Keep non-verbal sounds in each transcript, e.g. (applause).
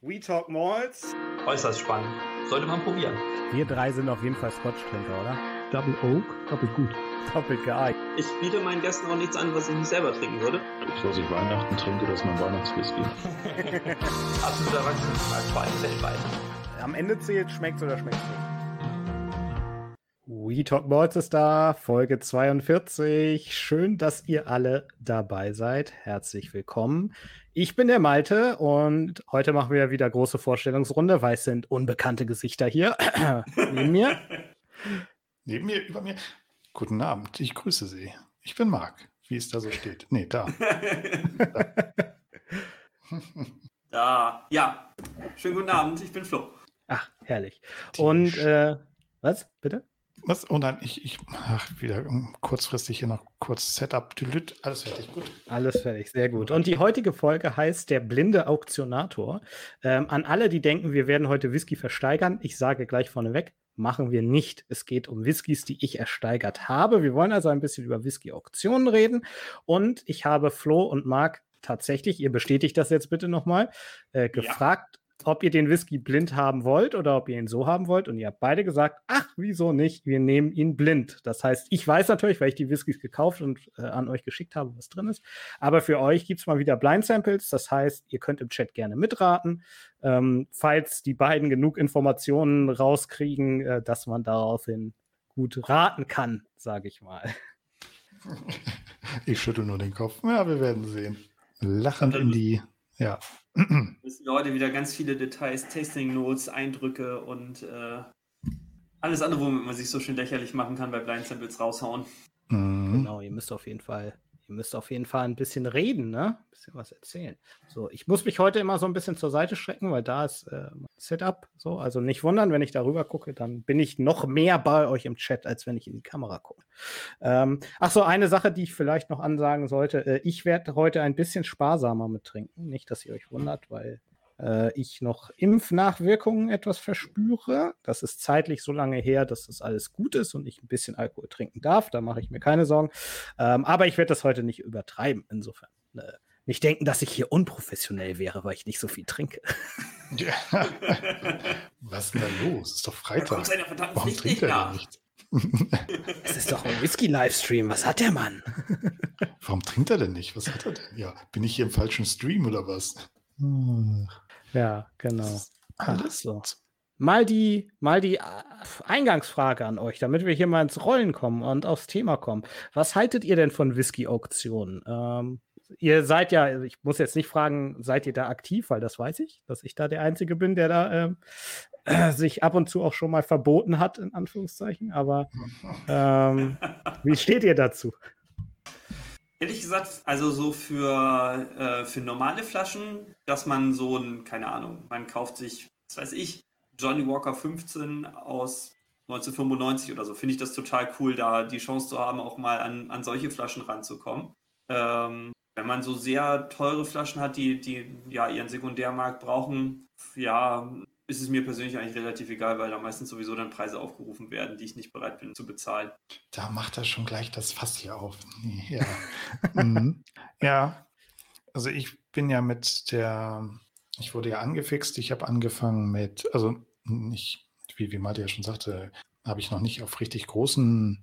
We Talk Malls. Äußerst spannend. Sollte man probieren. Wir drei sind auf jeden Fall Scotch-Trinker, oder? Double Oak, doppelt gut. Doppelt geeignet. Ich biete meinen Gästen auch nichts an, was ich nicht selber trinken würde. Das, was ich Weihnachten trinke, das ist mein Weihnachtswhisky. (laughs) Absoluter Wachstum als Wein, der Speise. Am Ende zählt, schmeckt's oder schmeckt's nicht. We Talk Balls ist da, Folge 42. Schön, dass ihr alle dabei seid. Herzlich willkommen. Ich bin der Malte und heute machen wir wieder große Vorstellungsrunde, weil es sind unbekannte Gesichter hier (clears throat) neben mir. Neben mir, über mir. Guten Abend, ich grüße Sie. Ich bin Marc, wie es da so steht. Nee, da. (laughs) da. Ja, schönen guten Abend, ich bin Flo. Ach, herrlich. Und äh, was, bitte? Was? Oh nein, ich, ich ach, wieder kurzfristig hier noch kurz Setup. Alles fertig, gut. Alles fertig, sehr gut. Und die heutige Folge heißt Der blinde Auktionator. Ähm, an alle, die denken, wir werden heute Whisky versteigern, ich sage gleich vorneweg, machen wir nicht. Es geht um Whiskys, die ich ersteigert habe. Wir wollen also ein bisschen über Whisky-Auktionen reden. Und ich habe Flo und Marc tatsächlich, ihr bestätigt das jetzt bitte nochmal, äh, gefragt, ja ob ihr den Whisky blind haben wollt oder ob ihr ihn so haben wollt. Und ihr habt beide gesagt, ach, wieso nicht? Wir nehmen ihn blind. Das heißt, ich weiß natürlich, weil ich die Whiskys gekauft und äh, an euch geschickt habe, was drin ist. Aber für euch gibt's mal wieder Blind Samples. Das heißt, ihr könnt im Chat gerne mitraten. Ähm, falls die beiden genug Informationen rauskriegen, äh, dass man daraufhin gut raten kann, sage ich mal. Ich schüttel nur den Kopf. Ja, wir werden sehen. Lachend in die ja. Müssen Leute wieder ganz viele Details, Tasting Notes, Eindrücke und äh, alles andere, womit man sich so schön lächerlich machen kann, bei Blind Samples raushauen. Mhm. Genau, ihr müsst auf jeden Fall ihr müsst auf jeden Fall ein bisschen reden, ne? Ein bisschen was erzählen. So, ich muss mich heute immer so ein bisschen zur Seite strecken, weil da ist äh, Setup so. Also nicht wundern, wenn ich darüber gucke, dann bin ich noch mehr bei euch im Chat, als wenn ich in die Kamera gucke. Ähm, ach so, eine Sache, die ich vielleicht noch ansagen sollte. Äh, ich werde heute ein bisschen sparsamer mit trinken. Nicht, dass ihr euch wundert, weil äh, ich noch Impfnachwirkungen etwas verspüre. Das ist zeitlich so lange her, dass das alles gut ist und ich ein bisschen Alkohol trinken darf. Da mache ich mir keine Sorgen. Ähm, aber ich werde das heute nicht übertreiben. Insofern. Äh, nicht denken, dass ich hier unprofessionell wäre, weil ich nicht so viel trinke. Ja. (laughs) Was ist denn da los? Es ist doch Freitag. Warum trinkt er denn nicht? (laughs) es ist doch ein Whisky-Livestream. Was hat der Mann? Warum trinkt er denn nicht? Was hat er denn? Ja, bin ich hier im falschen Stream oder was? Ja, genau. Alles so. Mal die, mal die äh, Eingangsfrage an euch, damit wir hier mal ins Rollen kommen und aufs Thema kommen. Was haltet ihr denn von Whisky-Auktionen? Ähm, ihr seid ja, ich muss jetzt nicht fragen, seid ihr da aktiv, weil das weiß ich, dass ich da der Einzige bin, der da ähm, äh, sich ab und zu auch schon mal verboten hat, in Anführungszeichen. Aber (laughs) ähm, wie steht ihr dazu? Ehrlich gesagt, also so für, äh, für normale Flaschen, dass man so ein, keine Ahnung, man kauft sich, was weiß ich, Johnny Walker 15 aus 1995 oder so, finde ich das total cool, da die Chance zu haben, auch mal an, an solche Flaschen ranzukommen. Ähm, wenn man so sehr teure Flaschen hat, die, die ja ihren Sekundärmarkt brauchen, ja, ist es mir persönlich eigentlich relativ egal, weil da meistens sowieso dann Preise aufgerufen werden, die ich nicht bereit bin zu bezahlen. Da macht er schon gleich das Fass hier auf. Ja. (laughs) mhm. ja. Also ich bin ja mit der, ich wurde ja angefixt, ich habe angefangen mit, also nicht, wie, wie Malte ja schon sagte, habe ich noch nicht auf richtig großen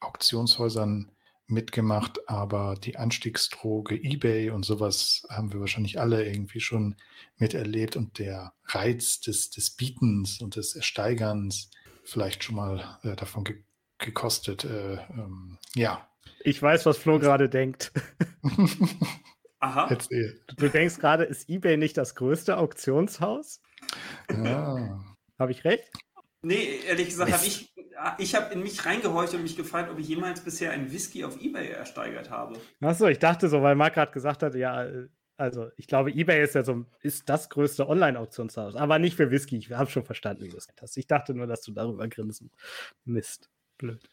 Auktionshäusern mitgemacht, aber die Anstiegsdroge eBay und sowas haben wir wahrscheinlich alle irgendwie schon miterlebt und der Reiz des, des Bietens und des Ersteigerns vielleicht schon mal äh, davon ge gekostet. Äh, ähm, ja. Ich weiß, was Flo gerade denkt. (laughs) Aha. Erzähl. Du denkst gerade, ist eBay nicht das größte Auktionshaus? Ja. Habe ich recht? Nee, ehrlich gesagt habe ich, ich habe in mich reingehorcht und mich gefragt, ob ich jemals bisher einen Whisky auf Ebay ersteigert habe. Achso, ich dachte so, weil Marc gerade gesagt hat, ja, also ich glaube, Ebay ist ja so ist das größte Online-Auktionshaus, aber nicht für Whisky. Ich habe schon verstanden, wie du das hast. Ich dachte nur, dass du darüber grinsen. Mist. Blöd.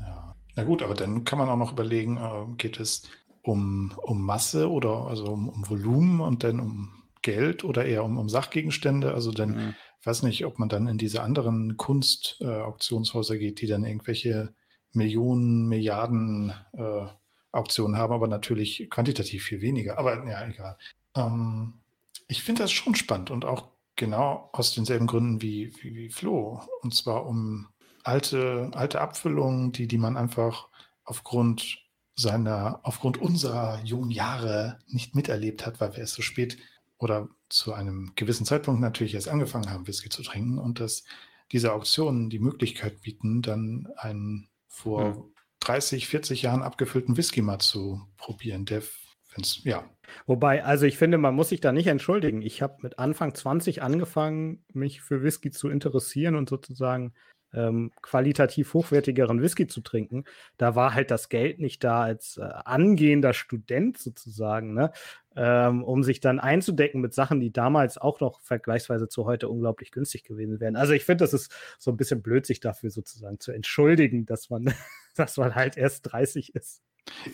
Ja. Na gut, aber dann kann man auch noch überlegen, äh, geht es um, um Masse oder also um, um Volumen und dann um Geld oder eher um, um Sachgegenstände? Also dann mhm weiß nicht, ob man dann in diese anderen Kunst-Auktionshäuser äh, geht, die dann irgendwelche Millionen, Milliarden äh, Auktionen haben, aber natürlich quantitativ viel weniger. Aber ja, egal. Ähm, ich finde das schon spannend und auch genau aus denselben Gründen wie, wie, wie Flo. Und zwar um alte, alte Abfüllungen, die, die man einfach aufgrund seiner, aufgrund unserer jungen Jahre nicht miterlebt hat, weil wir es so spät oder zu einem gewissen Zeitpunkt natürlich erst angefangen haben, Whisky zu trinken und dass diese Auktionen die Möglichkeit bieten, dann einen vor hm. 30, 40 Jahren abgefüllten Whisky mal zu probieren, der ja. Wobei, also ich finde, man muss sich da nicht entschuldigen. Ich habe mit Anfang 20 angefangen, mich für Whisky zu interessieren und sozusagen ähm, qualitativ hochwertigeren Whisky zu trinken. Da war halt das Geld nicht da als äh, angehender Student sozusagen, ne? ähm, um sich dann einzudecken mit Sachen, die damals auch noch vergleichsweise zu heute unglaublich günstig gewesen wären. Also ich finde, das ist so ein bisschen blöd, sich dafür sozusagen zu entschuldigen, dass man, (laughs) dass man halt erst 30 ist.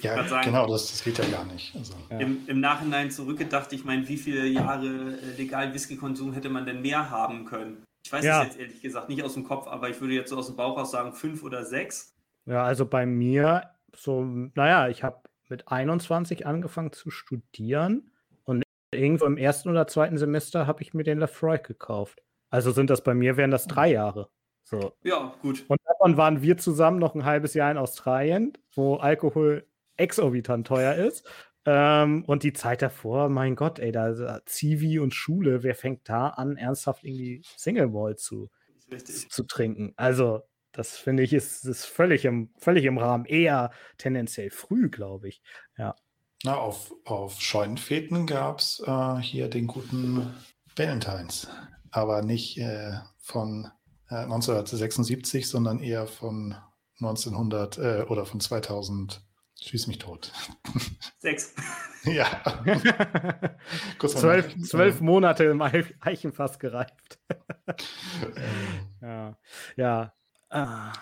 Ja, sagen, genau, das, das, geht ja gar nicht. Also, ja. Im, Im, Nachhinein zurückgedacht, ich meine, wie viele Jahre äh, legal Whisky-Konsum hätte man denn mehr haben können? Ich weiß ja. es jetzt ehrlich gesagt nicht aus dem Kopf, aber ich würde jetzt so aus dem Bauch aus sagen, fünf oder sechs. Ja, also bei mir so, naja, ich habe mit 21 angefangen zu studieren und irgendwo im ersten oder zweiten Semester habe ich mir den Lafroy gekauft. Also sind das bei mir, wären das drei Jahre. So. Ja, gut. Und davon waren wir zusammen noch ein halbes Jahr in Australien, wo Alkohol exorbitant teuer ist. Ähm, und die Zeit davor, mein Gott, ey, da, Zivi und Schule, wer fängt da an, ernsthaft irgendwie Single Malt zu, zu trinken? Also, das finde ich, ist, ist völlig, im, völlig im Rahmen. Eher tendenziell früh, glaube ich. Ja. Na, auf, auf Scheunenfäden gab es äh, hier den guten Valentines. Aber nicht äh, von äh, 1976, sondern eher von 1900 äh, oder von 2000 Schieß mich tot. Sechs. (laughs) ja. zwölf, zwölf Monate im Eichenfass gereift. (laughs) ja. Ja. Ah.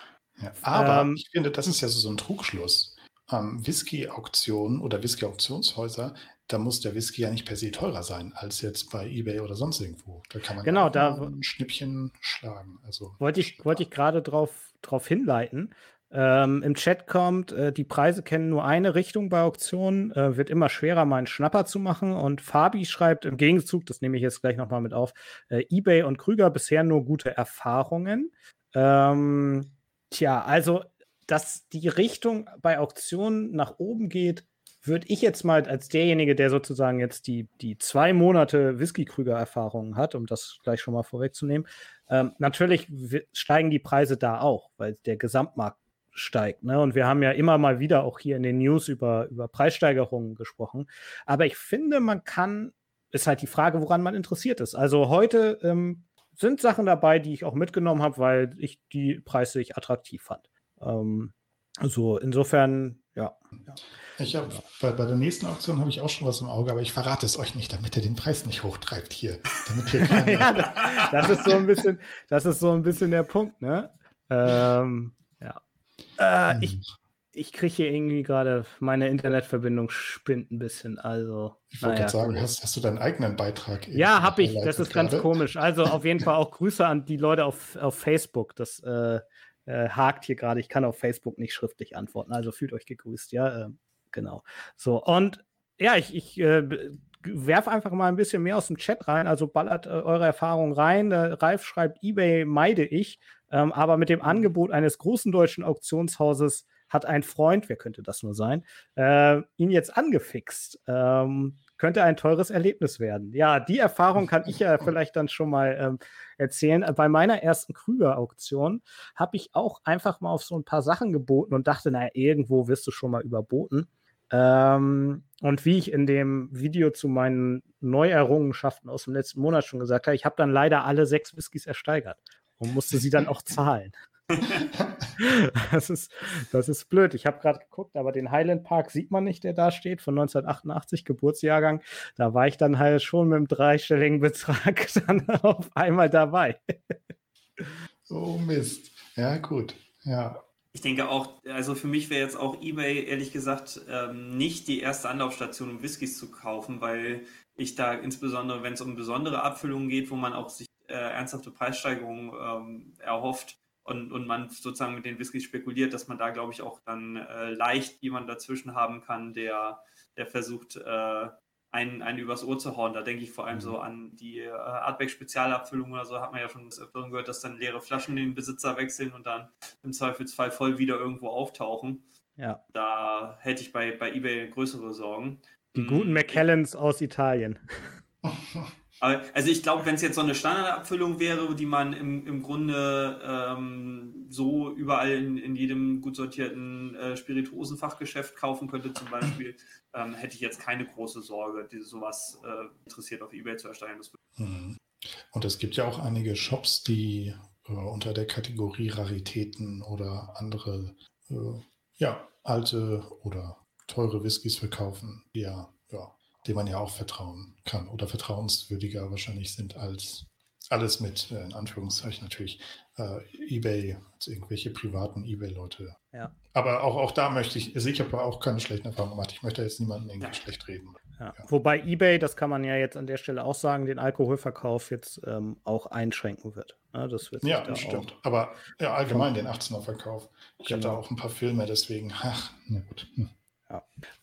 ja. Aber ähm, ich finde, das ist ja so ein Trugschluss. Ähm, Whisky-Auktionen oder Whisky-Auktionshäuser, da muss der Whisky ja nicht per se teurer sein als jetzt bei eBay oder sonst irgendwo. Da kann man genau, ja da ein Schnippchen schlagen. Also, wollte ich, wollte ich gerade drauf, drauf hinleiten. Ähm, Im Chat kommt, äh, die Preise kennen nur eine Richtung bei Auktionen, äh, wird immer schwerer, mal einen Schnapper zu machen. Und Fabi schreibt im Gegenzug, das nehme ich jetzt gleich nochmal mit auf, äh, eBay und Krüger bisher nur gute Erfahrungen. Ähm, tja, also, dass die Richtung bei Auktionen nach oben geht, würde ich jetzt mal als derjenige, der sozusagen jetzt die, die zwei Monate Whisky-Krüger-Erfahrungen hat, um das gleich schon mal vorwegzunehmen, ähm, natürlich steigen die Preise da auch, weil der Gesamtmarkt steigt. Ne? Und wir haben ja immer mal wieder auch hier in den News über, über Preissteigerungen gesprochen. Aber ich finde, man kann, ist halt die Frage, woran man interessiert ist. Also heute ähm, sind Sachen dabei, die ich auch mitgenommen habe, weil ich die Preise ich attraktiv fand. Ähm, so, insofern, ja. ja. Ich habe bei, bei, der nächsten Auktion habe ich auch schon was im Auge, aber ich verrate es euch nicht, damit ihr den Preis nicht hochtreibt hier. Damit hier (laughs) ja, das, das, ist so ein bisschen, das ist so ein bisschen der Punkt, ne? Ähm, äh, ich hm. ich kriege hier irgendwie gerade, meine Internetverbindung spinnt ein bisschen. Also, ich wollte naja, sagen, hast, hast, du deinen eigenen Beitrag? Ja, habe ich. Das ist gerade? ganz komisch. Also auf jeden Fall (laughs) auch Grüße an die Leute auf, auf Facebook. Das äh, äh, hakt hier gerade. Ich kann auf Facebook nicht schriftlich antworten. Also fühlt euch gegrüßt, ja. Ähm, genau. So, und ja, ich, ich äh, werf einfach mal ein bisschen mehr aus dem Chat rein. Also ballert äh, eure Erfahrungen rein. Äh, Ralf schreibt, eBay meide ich. Ähm, aber mit dem Angebot eines großen deutschen Auktionshauses hat ein Freund, wer könnte das nur sein, äh, ihn jetzt angefixt. Ähm, könnte ein teures Erlebnis werden. Ja, die Erfahrung kann ich ja (laughs) vielleicht dann schon mal ähm, erzählen. Bei meiner ersten Krüger-Auktion habe ich auch einfach mal auf so ein paar Sachen geboten und dachte, naja, irgendwo wirst du schon mal überboten. Ähm, und wie ich in dem Video zu meinen Neuerrungenschaften aus dem letzten Monat schon gesagt habe, ich habe dann leider alle sechs Whiskys ersteigert und musste sie dann auch zahlen. (laughs) (laughs) das, ist, das ist blöd. Ich habe gerade geguckt, aber den Highland Park sieht man nicht, der da steht, von 1988, Geburtsjahrgang. Da war ich dann halt schon mit einem dreistelligen Betrag (laughs) dann auf einmal dabei. oh Mist. Ja, gut. Ja. Ich denke auch, also für mich wäre jetzt auch eBay ehrlich gesagt ähm, nicht die erste Anlaufstation, um Whiskys zu kaufen, weil ich da insbesondere, wenn es um besondere Abfüllungen geht, wo man auch sich äh, ernsthafte Preissteigerungen ähm, erhofft und, und man sozusagen mit den Whiskys spekuliert, dass man da, glaube ich, auch dann äh, leicht jemanden dazwischen haben kann, der, der versucht, äh, einen, einen übers Ohr zu hauen. Da denke ich vor allem so an die äh, Artback-Spezialabfüllung oder so, hat man ja schon gehört, dass dann leere Flaschen den Besitzer wechseln und dann im Zweifelsfall voll wieder irgendwo auftauchen. Ja. Da hätte ich bei, bei eBay größere Sorgen. Die guten Hm, McKellens aus Italien. (laughs) Aber, also ich glaube, wenn es jetzt so eine Standardabfüllung wäre, die man im, im Grunde ähm, so überall in, in jedem gut sortierten äh, Spirituosenfachgeschäft kaufen könnte zum Beispiel, ähm, hätte ich jetzt keine große Sorge, die sowas äh, interessiert auf Ebay zu erstellen. Mhm. Und es gibt ja auch einige Shops, die äh, unter der Kategorie Raritäten oder andere, äh, ja, alte oder teure Whiskys verkaufen, die ja, dem man ja auch vertrauen kann oder vertrauenswürdiger wahrscheinlich sind als alles mit, äh, in Anführungszeichen natürlich, äh, Ebay, also irgendwelche privaten Ebay-Leute. Ja. Aber auch, auch da möchte ich, also ich habe auch keine schlechten Erfahrungen gemacht. Ich möchte jetzt niemanden irgendwie Ja. schlecht reden. Ja. Ja. Wobei eBay, das kann man ja jetzt an der Stelle auch sagen, den Alkoholverkauf jetzt ähm, auch einschränken wird. Ja, das wird Ja, da das stimmt. Aber ja, allgemein den 18er Verkauf. Ich hatte Genau. auch ein paar Filme, deswegen, ach, na gut. Hm.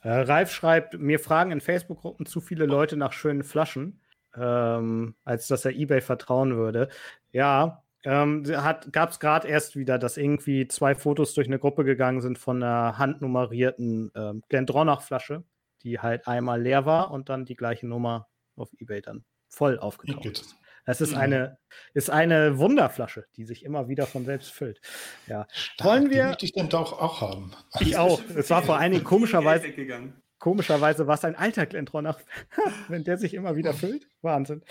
Äh, Ralf schreibt, mir fragen in Facebook-Gruppen zu viele Leute nach schönen Flaschen, ähm, als dass er eBay vertrauen würde. Ja, ähm, gab es gerade erst wieder, dass irgendwie zwei Fotos durch eine Gruppe gegangen sind von einer handnummerierten ähm, Glendronach-Flasche, die halt einmal leer war und dann die gleiche Nummer auf eBay dann voll aufgetaucht ist. Das ist Mhm. eine, ist eine Wunderflasche, die sich immer wieder von selbst füllt. Ja. Stark, Wollen die wir- möchte ich denn doch auch haben. Ich auch. Es war vor allen Dingen komischerweise, komischerweise war es ein alter Glendronach, (laughs) wenn der sich immer wieder füllt. Wahnsinn.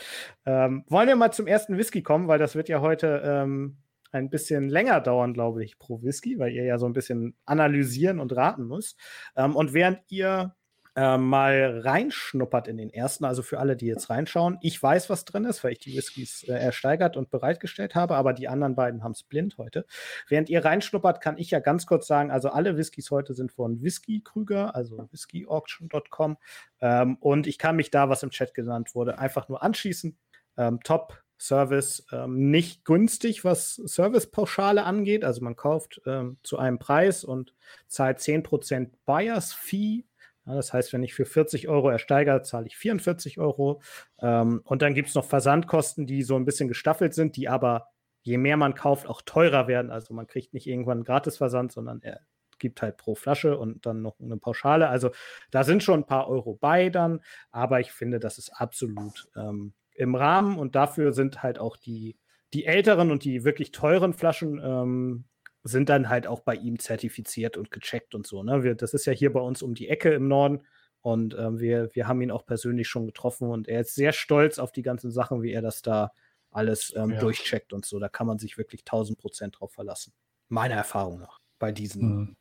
Ähm, wollen wir mal zum ersten Whisky kommen, weil das wird ja heute ähm, ein bisschen länger dauern, glaube ich, pro Whisky, weil ihr ja so ein bisschen analysieren und raten müsst. Ähm, und während ihr ähm, mal reinschnuppert in den ersten, also für alle, die jetzt reinschauen, ich weiß, was drin ist, weil ich die Whiskys äh, ersteigert und bereitgestellt habe, aber die anderen beiden haben es blind heute. Während ihr reinschnuppert, kann ich ja ganz kurz sagen, also alle Whiskys heute sind von Whisky Krüger, also whiskyauction.com. Ähm, und ich kann mich da, was im Chat genannt wurde, einfach nur anschließen. Ähm, top Service, ähm, nicht günstig, was Servicepauschale angeht. Also man kauft ähm, zu einem Preis und zahlt 10% Buyers Fee. Ja, das heißt, wenn ich für 40 Euro ersteigere, zahle ich 44 Euro. Ähm, und dann gibt es noch Versandkosten, die so ein bisschen gestaffelt sind, die aber je mehr man kauft, auch teurer werden. Also man kriegt nicht irgendwann Gratisversand, sondern er gibt halt pro Flasche und dann noch eine Pauschale. Also da sind schon ein paar Euro bei dann, aber ich finde, das ist absolut ähm, im Rahmen und dafür sind halt auch die, die älteren und die wirklich teuren Flaschen ähm, sind dann halt auch bei ihm zertifiziert und gecheckt und so. Ne? Wir, das ist ja hier bei uns um die Ecke im Norden und ähm, wir, wir haben ihn auch persönlich schon getroffen und er ist sehr stolz auf die ganzen Sachen, wie er das da alles ähm, Ja. durchcheckt und so. Da kann man sich wirklich 1000 Prozent drauf verlassen. Meiner Erfahrung nach bei diesen. Hm.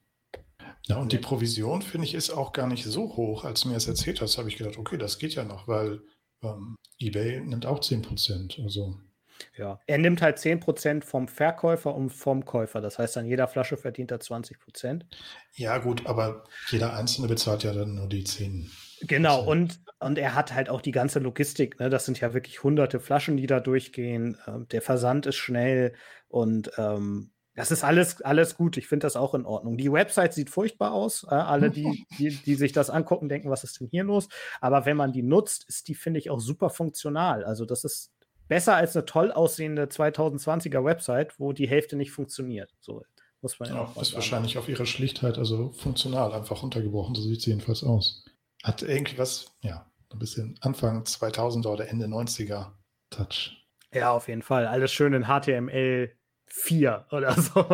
Ja, und die Provision, finde ich, ist auch gar nicht so hoch. Als du mir das erzählt hast, habe ich gedacht, okay, das geht ja noch, weil ähm, eBay nimmt auch 10%. Also, Ja. Er nimmt halt 10% vom Verkäufer und vom Käufer. Das heißt, an jeder Flasche verdient er 20%. ja, gut, aber jeder Einzelne bezahlt ja dann nur die 10. Genau, und, und er hat halt auch die ganze Logistik. Ne? Das sind ja wirklich hunderte Flaschen, die da durchgehen. Ähm, der Versand ist schnell und ähm, das ist alles, alles gut. Ich finde das auch in Ordnung. Die Website sieht furchtbar aus. Äh, alle, die, (laughs) die, die sich das angucken, denken, was ist denn hier los? Aber wenn man die nutzt, ist die, finde ich, auch super funktional. Also, das ist besser als eine toll aussehende 2020er Website, wo die Hälfte nicht funktioniert. So muss man ja, Ja, auch ist wahrscheinlich auf ihre Schlichtheit, also funktional, einfach runtergebrochen. So sieht sie jedenfalls aus. Hat irgendwie was, ja, ein bisschen Anfang 2000er oder Ende 90er Touch. Ja, auf jeden Fall. Alles schön in HTML 4 oder so. (laughs)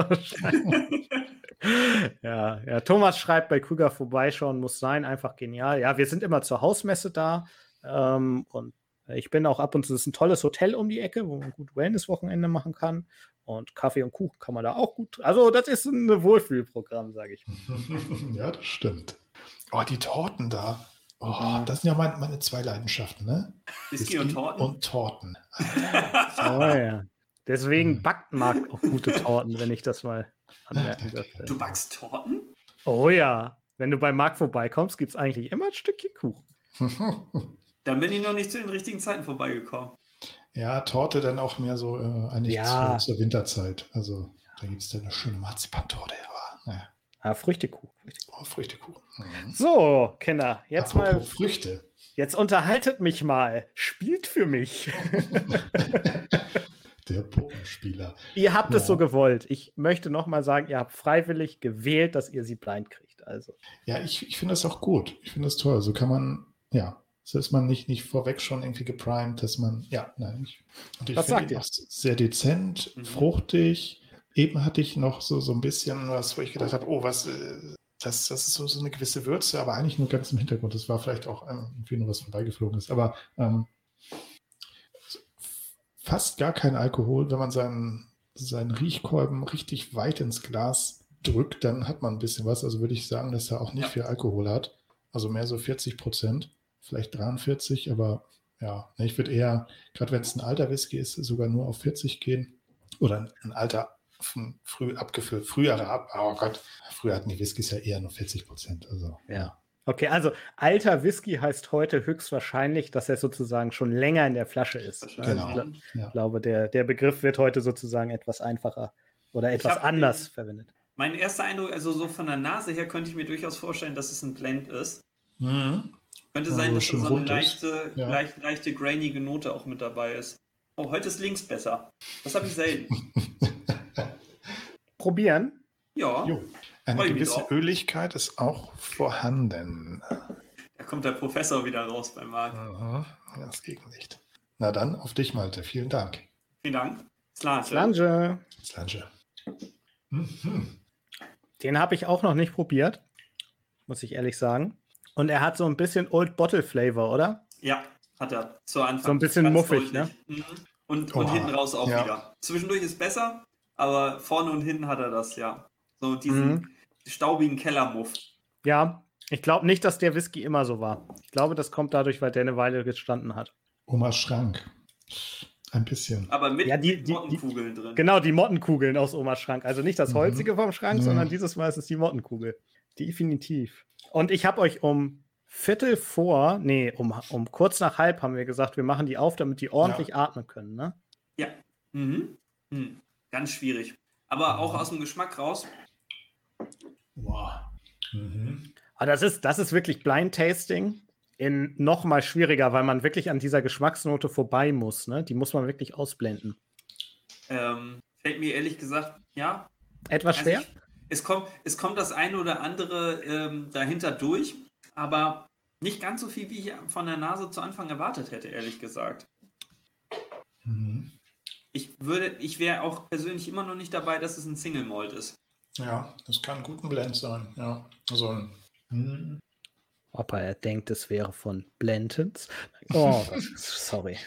ja, ja, Thomas schreibt bei Krüger vorbeischauen, muss sein, einfach genial. Ja, wir sind immer zur Hausmesse da ähm, und ich bin auch ab und zu, es ist ein tolles Hotel um die Ecke, wo man gut Wellness-Wochenende machen kann und Kaffee und Kuchen kann man da auch gut. Also, das ist ein Wohlfühlprogramm, sage ich. (laughs) ja, das stimmt. Oh, die Torten da. Oh, das sind ja mein, meine zwei Leidenschaften, ne? Whisky und Torten. Und Torten. (laughs) Oh ja. Deswegen backt Marc auch gute Torten, wenn ich das mal anmerken dürfte. Du backst Torten? Oh ja, wenn du bei Marc vorbeikommst, gibt es eigentlich immer ein Stückchen Kuchen. (laughs) Dann bin ich noch nicht zu den richtigen Zeiten vorbeigekommen. ja, Torte dann auch mehr so äh, eigentlich Ja. zur, zur Winterzeit. Also da gibt es dann eine schöne Marzipantorte. Aber, naja. Ah, Früchtekuchen. Oh, Früchtekuchen. Mhm. So, Kinder, jetzt Apropos mal, Früchte. jetzt unterhaltet mich mal. Spielt für mich. (laughs) Der Puppenspieler. ihr habt es Ja. so gewollt. Ich möchte noch mal sagen, ihr habt freiwillig gewählt, dass ihr sie blind kriegt. Also, Ja, ich, ich finde das auch gut. Ich finde das toll. So kann man, ja, so ist man nicht, nicht vorweg schon irgendwie geprimed, dass man, ja, nein. Ich, und ich finde ihn auch sehr dezent, Mhm. fruchtig. Eben hatte ich noch so, so ein bisschen was, wo ich gedacht habe, oh, was, äh, das, das ist so, so eine gewisse Würze, aber eigentlich nur ganz im Hintergrund. Das war vielleicht auch ähm, irgendwie nur was vorbeigeflogen ist. Aber ähm, fast gar kein Alkohol, wenn man seinen, seinen Riechkolben richtig weit ins Glas drückt, dann hat man ein bisschen was. Also würde ich sagen, dass er auch nicht Ja. viel Alkohol hat. Also mehr so 40 Prozent, vielleicht 43, aber ja, ne, ich würde eher, gerade wenn es ein alter Whisky ist, sogar nur auf 40 gehen. Oder ein, alter, f- früh abgefüllt, frühere ab, oh Gott, früher hatten die Whiskys ja eher nur 40 Prozent. Also ja. Okay, also alter Whisky heißt heute höchstwahrscheinlich, dass er sozusagen schon länger in der Flasche ist. Genau. Also ich Ja. glaube, der, der Begriff wird heute sozusagen etwas einfacher oder etwas anders den- verwendet. Mein erster Eindruck, also so von der Nase her, könnte ich mir durchaus vorstellen, dass es ein Blend ist. Mhm. Könnte Ja, sein, dass da so eine leichte, Ja. leicht, leichte, grainige Note auch mit dabei ist. Oh, heute ist links besser. Das habe ich selten. (laughs) Probieren. Ja, Jo. Eine gewisse. Öligkeit ist auch vorhanden. da kommt der Professor wieder raus beim Marc. Mhm. Das Gegenlicht. Na dann, auf dich, Malte. Vielen Dank. Vielen Dank. Slange. Flange. Slange. Mhm. Den habe ich auch noch nicht probiert, muss ich ehrlich sagen. Und er hat so ein bisschen Old Bottle Flavor, oder? Ja, hat er. Zu Anfang. So ein bisschen Ganz muffig, deutlich. Mhm. Und, und hinten raus auch ja. wieder. Zwischendurch ist besser, aber vorne und hinten hat er das, ja. So diesen Mhm. staubigen Kellermuff. Ja, ich glaube nicht, dass der Whisky immer so war. Ich glaube, das kommt dadurch, weil der eine Weile gestanden hat. Omas Schrank. Ein bisschen. Aber mit Ja, die- die- Mottenkugeln drin. Genau, die Mottenkugeln aus Omas Schrank. Also nicht das Mhm. Holzige vom Schrank, Mhm. sondern dieses Mal ist es die Mottenkugel. Definitiv. Und ich habe euch um Viertel vor, nee, um, um kurz nach halb haben wir gesagt, wir machen die auf, damit die ordentlich atmen können, ne? Ja. Mhm. Mhm. Ganz schwierig. Aber auch aus dem Geschmack raus. Wow. Mhm. Aber das ist, das ist wirklich Blind Tasting in noch mal schwieriger, weil man wirklich an dieser Geschmacksnote vorbei muss, ne? Die muss man wirklich ausblenden. Ähm, fällt mir ehrlich gesagt, ja. Etwas Also schwer? ich, es, kommt, es kommt das eine oder andere ähm, dahinter durch, aber nicht ganz so viel, wie ich von der Nase zu Anfang erwartet hätte, ehrlich gesagt. Mhm. Ich würde, ich wäre auch persönlich immer noch nicht dabei, dass es ein Single Malt ist. Ja, das kann gut ein Blend sein. Ja. Also ein. Mhm. Ob er denkt, es wäre von Blentons. (laughs) Oh, sorry.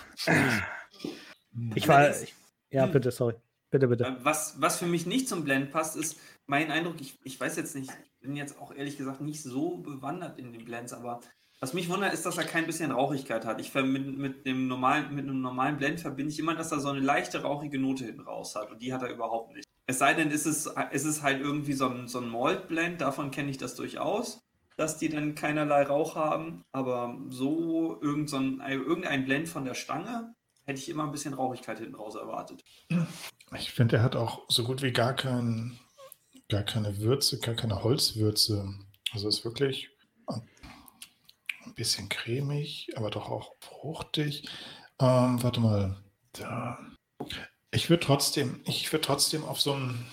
Ich war. Ich, ja, bitte, sorry. Bitte, bitte. Äh, Was, was für mich nicht zum Blend passt, ist mein Eindruck, ich, ich weiß jetzt nicht, ich bin jetzt auch ehrlich gesagt nicht so bewandert in den Blends, aber was mich wundert, ist, dass er kein bisschen Rauchigkeit hat. Ich mit, mit, dem normalen, mit einem normalen Blend verbinde ich immer, dass er so eine leichte rauchige Note hinten raus hat und die hat er überhaupt nicht. Es sei denn, ist es, ist es halt irgendwie so ein, so ein Malt-Blend, davon kenne ich das durchaus, dass die dann keinerlei Rauch haben, aber so irgend so ein, irgendein Blend von der Stange hätte ich immer ein bisschen Rauchigkeit hinten raus erwartet. Ich finde, er hat auch so gut wie gar, kein, gar keine Würze, gar keine Holzwürze. Also ist wirklich ein bisschen cremig, aber doch auch fruchtig. Ähm, warte mal. Da. Ich würde trotzdem, ich würde trotzdem auf so einen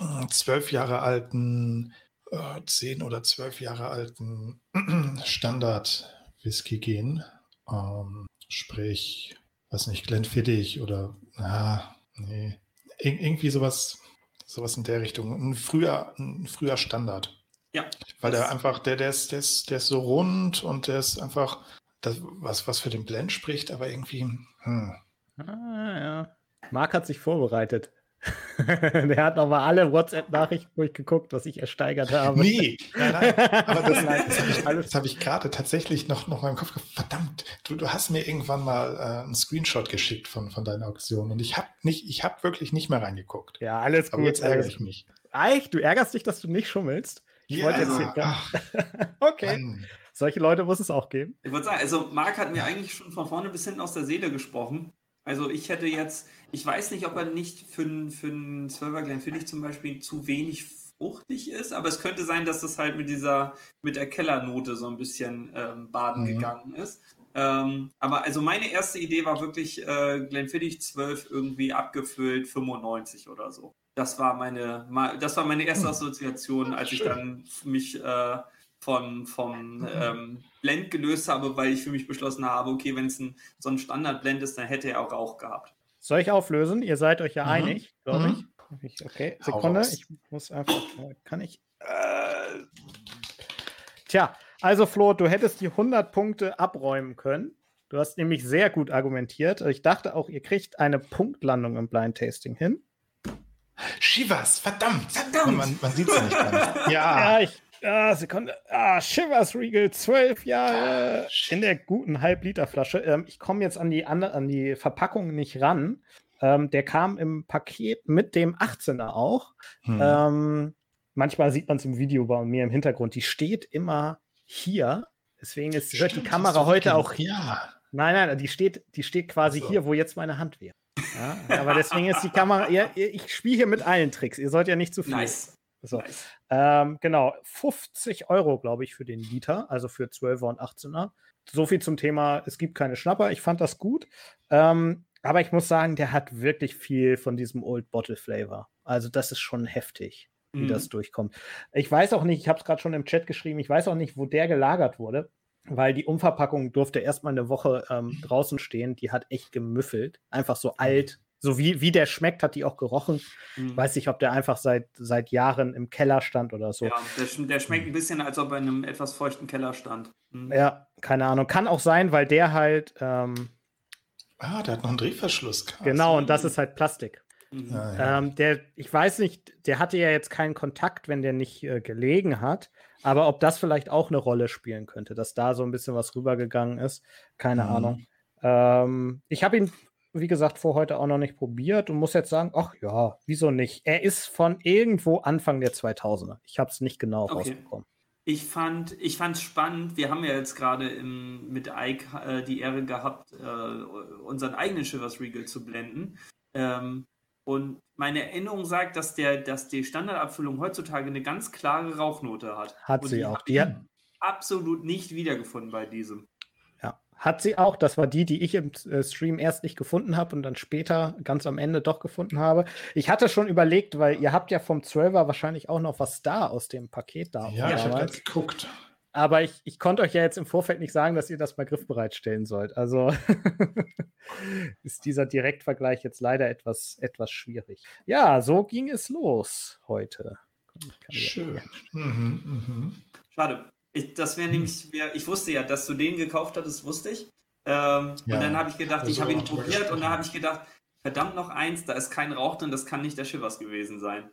äh, zwölf Jahre alten, äh, zehn oder zwölf Jahre alten (clears throat) Standard-Whisky gehen. Ähm, sprich, weiß nicht, Glenfiddich oder, na, nee, Ir irgendwie sowas, sowas in der Richtung. Ein früher, ein früher Standard. Ja. Weil der einfach, der, der ist, der ist, der ist so rund und der ist einfach, das, was, was für den Blend spricht, aber irgendwie, hm. Ah, ja. Marc hat sich vorbereitet. (laughs) Der hat nochmal alle WhatsApp-Nachrichten durchgeguckt, was ich ersteigert habe. Nee, nein, nein. (laughs) Aber das, das habe ich, alles- das hab ich gerade tatsächlich noch, noch mal im Kopf gehabt. Verdammt, du, du hast mir irgendwann mal äh, einen Screenshot geschickt von, von deiner Auktion und ich habe nicht, ich habe wirklich nicht mehr reingeguckt. Ja, alles Aber gut. jetzt ärgere ich mich. Echt? Du ärgerst dich, dass du nicht schummelst? Ich Ja, wollte jetzt hier, Ach, (laughs) Okay. Mann. Solche Leute muss es auch geben. Ich würde sagen, also Marc hat mir eigentlich schon von vorne bis hinten aus der Seele gesprochen. Also ich hätte jetzt, ich weiß nicht, ob er nicht für, einen- für einen 12er Glenfiddich zum Beispiel zu wenig fruchtig ist, aber es könnte sein, dass das halt mit dieser, mit der Kellernote so ein bisschen ähm, baden Mhm. gegangen ist. Ähm, aber also meine erste Idee war wirklich äh, Glenfiddich 12 irgendwie abgefüllt 95 oder so. Das war meine, das war meine erste Hm. Assoziation, als ich dann mich äh, von, vom ähm, Blend gelöst habe, weil ich für mich beschlossen habe, okay, wenn es ein, so ein Standardblend ist, dann hätte er auch Rauch gehabt. Soll ich auflösen? Ihr seid euch ja Mhm. einig, glaube Mhm. ich. ich. Okay, Sekunde. Ich muss einfach. äh, Kann ich. Äh, tja, also Flo, du hättest die 100 Punkte abräumen können. Du hast nämlich sehr gut argumentiert. Ich dachte auch, ihr kriegt eine Punktlandung im Blind Tasting hin. Shivas, verdammt! Verdammt! Man, man sieht es nicht ganz. (laughs) Ja, Ja, ich. Ah, Sekunde. Ah, Shivers Regal, zwölf Jahre in der guten Halbliterflasche. Ähm, ich komme jetzt an die, an, an die Verpackung nicht ran. Ähm, der kam im Paket mit dem 18er auch. Hm. Ähm, manchmal sieht man es im Video bei mir im Hintergrund. Die steht immer hier. Deswegen ist, hört die Stimmt, Kamera heute auch. Ja. Nein, nein, die steht, die steht quasi so. hier, wo jetzt meine Hand wäre. Ja, aber deswegen ist die Kamera. Ihr, ich spiele hier mit allen Tricks. Ihr sollt ja nicht zu viel. Nice. So. nice. Ähm, genau, 50 Euro, glaube ich, für den Liter, also für 12er und 18er. So viel zum Thema, es gibt keine Schnapper. Ich fand das gut. Ähm, aber ich muss sagen, der hat wirklich viel von diesem Old Bottle Flavor. Also, das ist schon heftig, wie Mhm. das durchkommt. Ich weiß auch nicht, ich habe es gerade schon im Chat geschrieben, ich weiß auch nicht, wo der gelagert wurde, weil die Umverpackung durfte erstmal eine Woche ähm, draußen stehen. Die hat echt gemüffelt. Einfach so alt. So wie, wie der schmeckt, hat die auch gerochen. Mhm. Weiß nicht, ob der einfach seit, seit Jahren im Keller stand oder so. Ja, der, der schmeckt ein bisschen, als ob er in einem etwas feuchten Keller stand. Mhm. Ja, keine Ahnung. Kann auch sein, weil der halt, ähm, Ah, der hat noch einen Drehverschluss. Krass. genau, und das ist halt Plastik. Mhm. Ja. Ähm, der, ich weiß nicht, der hatte ja jetzt keinen Kontakt, wenn der nicht äh, gelegen hat. Aber ob das vielleicht auch eine Rolle spielen könnte, dass da so ein bisschen was rübergegangen ist, keine Mhm. Ahnung. Ähm, ich habe ihn, wie gesagt, vor heute auch noch nicht probiert und muss jetzt sagen, ach ja, wieso nicht? Er ist von irgendwo Anfang der 2000er. Ich habe es nicht genau Okay. rausbekommen. Ich fand ich fand's spannend. Wir haben ja jetzt gerade mit Ike äh, die Ehre gehabt, äh, unseren eigenen Shivers Regal zu blenden. Ähm, und meine Erinnerung sagt, dass, der, dass die Standardabfüllung heutzutage eine ganz klare Rauchnote hat. Hat und sie auch. Die hat, absolut nicht wiedergefunden bei diesem. Hat sie auch. Das war die, die ich im äh, Stream erst nicht gefunden habe und dann später ganz am Ende doch gefunden habe. Ich hatte schon überlegt, weil ihr habt ja vom 12er wahrscheinlich auch noch was da aus dem Paket da. ja, ich habe damals. gerade geguckt. Aber ich, ich konnte euch ja jetzt im Vorfeld nicht sagen, dass ihr das mal griffbereit stellen sollt. Also (laughs) ist dieser Direktvergleich jetzt leider etwas, etwas schwierig. Ja, so ging es los heute. Schön. Mhm, mhm. Schade. Ich, das wäre nämlich, wär, ich wusste ja, dass du den gekauft hattest, wusste ich. Ähm, Ja, und dann habe ich gedacht, ich habe ihn probiert und dann habe ich gedacht, verdammt noch eins, da ist kein Rauch drin, das kann nicht der Shivers gewesen sein.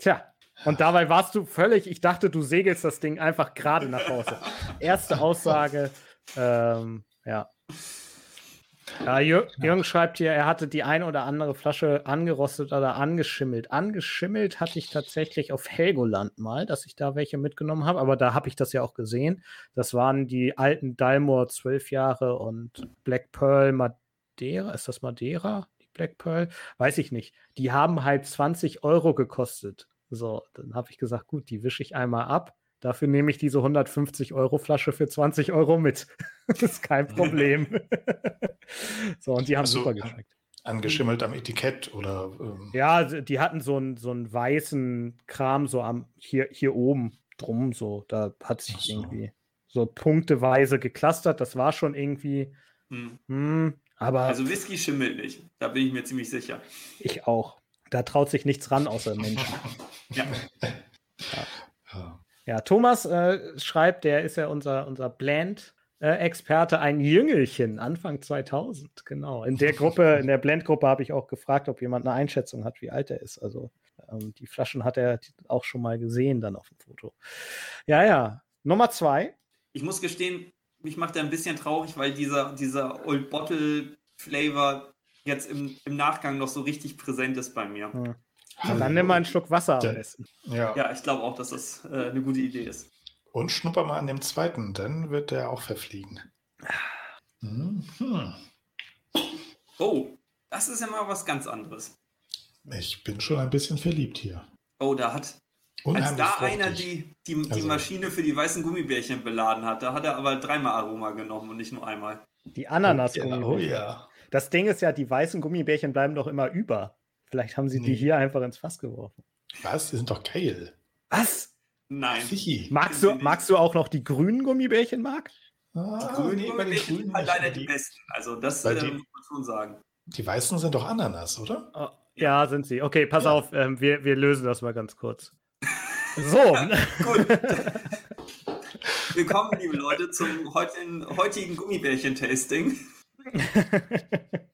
Tja, und dabei warst du völlig, ich dachte, du segelst das Ding einfach gerade nach Hause. (laughs) Erste Aussage, ähm, ja. Ja, Jür Jürgen schreibt hier, er hatte die ein oder andere Flasche angerostet oder angeschimmelt. Angeschimmelt hatte ich tatsächlich auf Helgoland mal, dass ich da welche mitgenommen habe, aber da habe ich das ja auch gesehen. Das waren die alten Dalmor 12 Jahre und Black Pearl Madeira. Ist das Madeira? Die Black Pearl? Weiß ich nicht. Die haben halt 20 Euro gekostet. So, dann habe ich gesagt, gut, die wische ich einmal ab. Dafür nehme ich diese 150 Euro Flasche für 20 Euro mit. (laughs) das ist kein Problem. (laughs) so, und die haben Ach so, super geschmeckt. Angeschimmelt am Etikett oder. Ähm, Ja, also die hatten so einen so einen weißen Kram so am hier, hier oben drum, so. Da hat sich so. irgendwie so punkteweise geklustert. Das war schon irgendwie, Hm. hm, aber Also Whisky schimmelt nicht, da bin ich mir ziemlich sicher. ich auch. Da traut sich nichts ran außer Menschen. (laughs) Ja. ja. Ja, Thomas äh, schreibt, der ist ja unser, unser Blend-Experte, ein Jüngelchen, Anfang 2000, genau. In der Gruppe, in der Blend-Gruppe habe ich auch gefragt, ob jemand eine Einschätzung hat, wie alt er ist. Also ähm, die Flaschen hat er auch schon mal gesehen dann auf dem Foto. Ja, ja. Nummer zwei. Ich muss gestehen, mich macht er ein bisschen traurig, weil dieser, dieser Old Bottle Flavor jetzt im, im Nachgang noch so richtig präsent ist bei mir. Hm. Dann nimm mal einen Schluck Wasser am besten. Ja. Ja, ich glaube auch, dass das äh, eine gute Idee ist. Und schnupper mal an dem zweiten, dann wird der auch verfliegen. Mhm. Oh, das ist ja mal was ganz anderes. Ich bin schon ein bisschen verliebt hier. Oh, da hat, Als da einer die, die, die Also- Maschine für die weißen Gummibärchen beladen hat, da hat er aber dreimal Aroma genommen und nicht nur einmal. Die Oh Ananas-Gummibärchen. ja. Das Ding ist ja, die weißen Gummibärchen bleiben doch immer über. Vielleicht haben sie die hier einfach ins Fass geworfen. Was? Die sind doch geil. Was? Nein. Sichi. Magst du, magst du auch noch die grünen Gummibärchen, Marc? Ah, Grün nee, bei den Gummibärchen Grünen sind halt leider die die, besten. Also das äh, die- muss man schon sagen. die Weißen sind doch Ananas, oder? Oh, ja, sind sie. Okay, pass Ja. auf, ähm, wir, wir lösen das mal ganz kurz. (laughs) So, Gut. (laughs) Willkommen, liebe Leute, zum heutigen, heutigen Gummibärchen-Tasting. (laughs)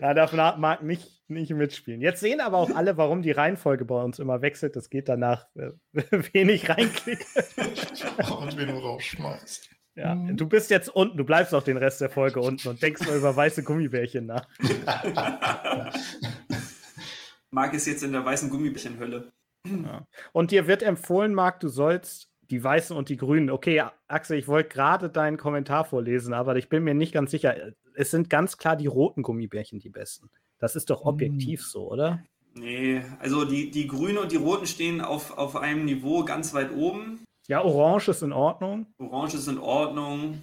da darf Marc nicht, nicht mitspielen. Jetzt sehen aber auch alle, warum die Reihenfolge bei uns immer wechselt. Das geht danach, äh, (laughs) wenig reinklickt. (laughs) Und wen du rausschmeißt. Ja, Mhm. du bist jetzt unten, du bleibst auch den Rest der Folge unten und denkst mal über weiße Gummibärchen nach. (laughs) Marc ist jetzt in der weißen Gummibärchenhölle. Und dir wird empfohlen, Marc, du sollst die weißen und die grünen. Okay, Axel, ich wollte gerade deinen Kommentar vorlesen, aber ich bin mir nicht ganz sicher. Es sind ganz klar die roten Gummibärchen die besten. Das ist doch Hm. objektiv so, oder? Nee, also die, die grünen und die roten stehen auf, auf einem Niveau ganz weit oben. Ja, orange ist in Ordnung. Orange ist in Ordnung.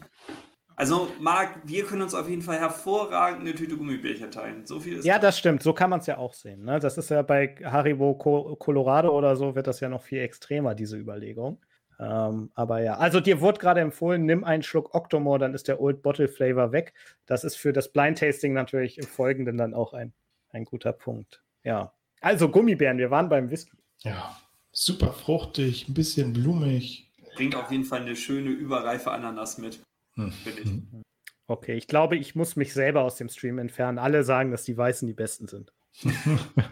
Also, Marc, wir können uns auf jeden Fall hervorragend eine Tüte Gummibärchen teilen. So viel ist Ja, das stimmt. So kann man es ja auch sehen. Ne? Das ist ja bei Haribo Co Colorado oder so, wird das ja noch viel extremer, diese Überlegung. Ähm, aber ja, also dir wurde gerade empfohlen, nimm einen Schluck Octomore, dann ist der Old Bottle Flavor weg. Das ist für das Blind Tasting natürlich im Folgenden dann auch ein, ein guter Punkt. Ja. Also Gummibären, wir waren beim Whisky. Ja, super fruchtig, ein bisschen blumig. bringt auf jeden Fall eine schöne, überreife Ananas mit. Hm. Finde ich. Hm. Okay, ich glaube, ich muss mich selber aus dem Stream entfernen. Alle sagen, dass die Weißen die besten sind. (laughs)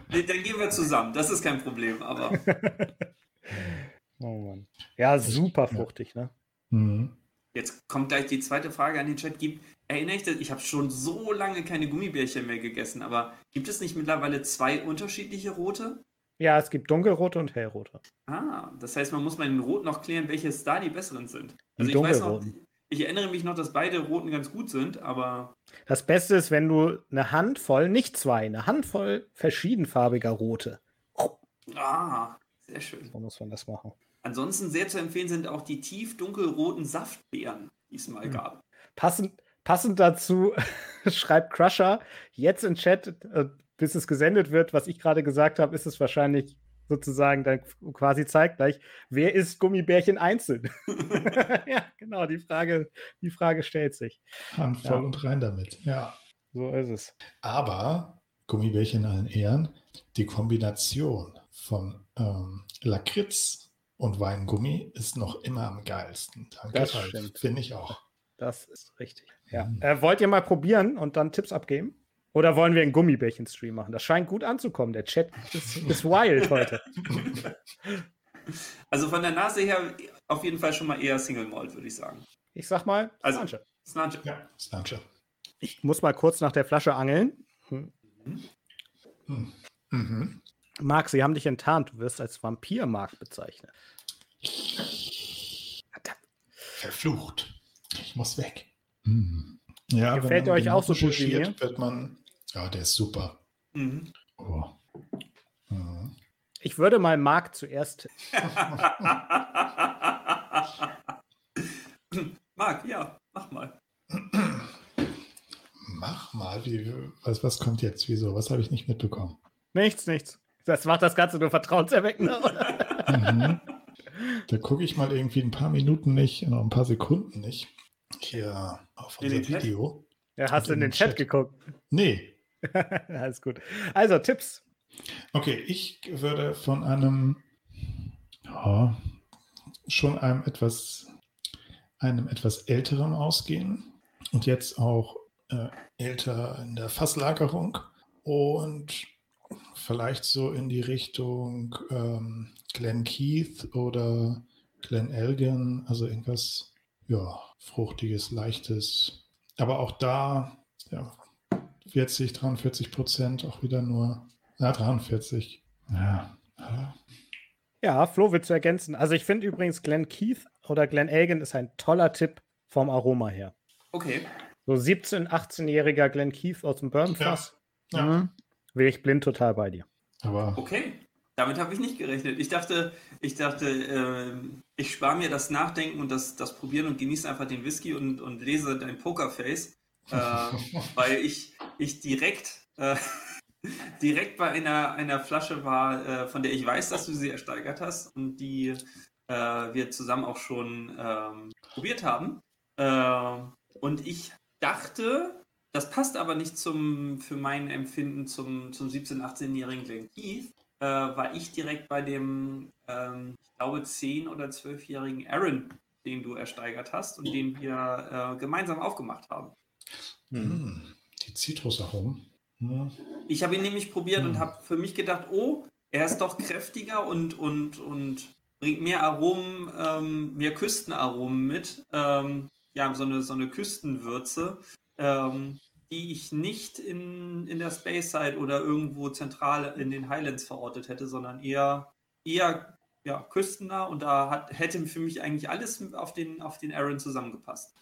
Nee, Dann gehen wir zusammen, das ist kein Problem, aber (laughs) Oh Mann. Ja, super fruchtig, ne? Hm. jetzt kommt gleich die zweite Frage an den Chat. Gibt, erinnere ich, ich habe schon so lange keine Gummibärchen mehr gegessen, aber gibt es nicht mittlerweile zwei unterschiedliche rote? Ja, es gibt dunkelrote und hellrote. Ah, das heißt, man muss bei den Roten noch klären, welches da die besseren sind. Die Also ich weiß noch, dunkelroten. ich erinnere mich noch, dass beide Roten ganz gut sind, aber Das Beste ist, wenn du eine Handvoll, nicht zwei, eine Handvoll verschiedenfarbiger Rote. ah, sehr schön. So muss man das machen. Ansonsten sehr zu empfehlen sind auch die tief dunkelroten Saftbeeren, die es mal Hm. gab. Passend, passend dazu (laughs) schreibt Crusher jetzt im Chat, äh, bis es gesendet wird, was ich gerade gesagt habe, ist es wahrscheinlich sozusagen dann quasi zeitgleich. Wer ist Gummibärchen einzeln? (laughs) (laughs) ja, genau, die Frage, die Frage stellt sich. Handvoll Ja. und rein damit. Ja. So ist es. Aber Gummibärchen in allen Ehren, die Kombination von ähm, Lakritz und Weingummi ist noch immer am geilsten. Danke, Das Ralf. stimmt. Finde ich auch. Das ist richtig. Ja. Mhm. Äh, wollt ihr mal probieren und dann Tipps abgeben? Oder wollen wir einen Gummibärchen-Stream machen? Das scheint gut anzukommen. Der Chat ist, ist wild heute. (laughs) Also von der Nase her auf jeden Fall schon mal eher Single Malt, würde ich sagen. Ich sag mal, Also- Slanche. Snatch. Ja, Slanche. ich muss mal kurz nach der Flasche angeln. Hm. Hm. Mhm. Marc, sie haben dich enttarnt. Du wirst als Vampir, Marc, bezeichnet. Verflucht. Ich muss weg. Hm. Ja, Gefällt euch auch so gut wie mir? wird man. Ja, der ist super. Mhm. Oh. Ich würde mal Marc zuerst. (laughs) Marc, ja, mach mal. Mach mal, wie, was, was kommt jetzt? Wieso? Was habe ich nicht mitbekommen? Nichts, nichts. Das macht das Ganze nur vertrauenserweckender, oder? Mhm. Da gucke ich mal irgendwie ein paar Minuten nicht, noch ein paar Sekunden nicht. Hier auf unser? Video. Ja, hast du in den Chat, Chat. geguckt? Nee. (laughs) Alles gut. Also, Tipps. Okay, ich würde von einem ja, schon einem etwas einem etwas älteren ausgehen und jetzt auch äh, älter in der Fasslagerung und vielleicht so in die Richtung ähm, Glen Keith oder Glen Elgin, also irgendwas ja fruchtiges, leichtes, aber auch da ja 40, 43 Prozent, auch wieder nur ja, 43. Ja. ja. Ja, Flo, willst du ergänzen? Also, ich finde übrigens, Glenn Keith oder Glenn Elgin ist ein toller Tipp vom Aroma her. Okay. So 17-, 18-jähriger Glenn Keith aus dem Bourbonfass. Ja. Mhm. Wäre ich blind total bei dir. Aber Okay. damit habe ich nicht gerechnet. Ich dachte, ich dachte, äh, ich spare mir das Nachdenken und das, das Probieren und genieße einfach den Whisky und, und lese dein Pokerface, äh, (laughs) weil ich, ich direkt, äh, (laughs) direkt bei einer, einer Flasche war, äh, von der ich weiß, dass du sie ersteigert hast und die äh, wir zusammen auch schon ähm, probiert haben. Äh, und ich dachte, das passt aber nicht zum, für mein Empfinden zum, zum 17-, 18-jährigen Glenn Keith, äh, war ich direkt bei dem, ähm, ich glaube, 10- oder 12-jährigen Aaron, den du ersteigert hast und den wir äh, gemeinsam aufgemacht haben. Hm. Die Zitrusaromen. Hm. Ich habe ihn nämlich probiert Hm. und habe für mich gedacht, oh, er ist doch kräftiger und, und, und bringt mehr Aromen, ähm, mehr Küstenaromen mit. Ähm, ja, so eine, so eine Küstenwürze, ähm, die ich nicht in, in der Space Side oder irgendwo zentral in den Highlands verortet hätte, sondern eher, eher ja, küstennah und da hat, hätte für mich eigentlich alles auf den, auf den Aaron zusammengepasst.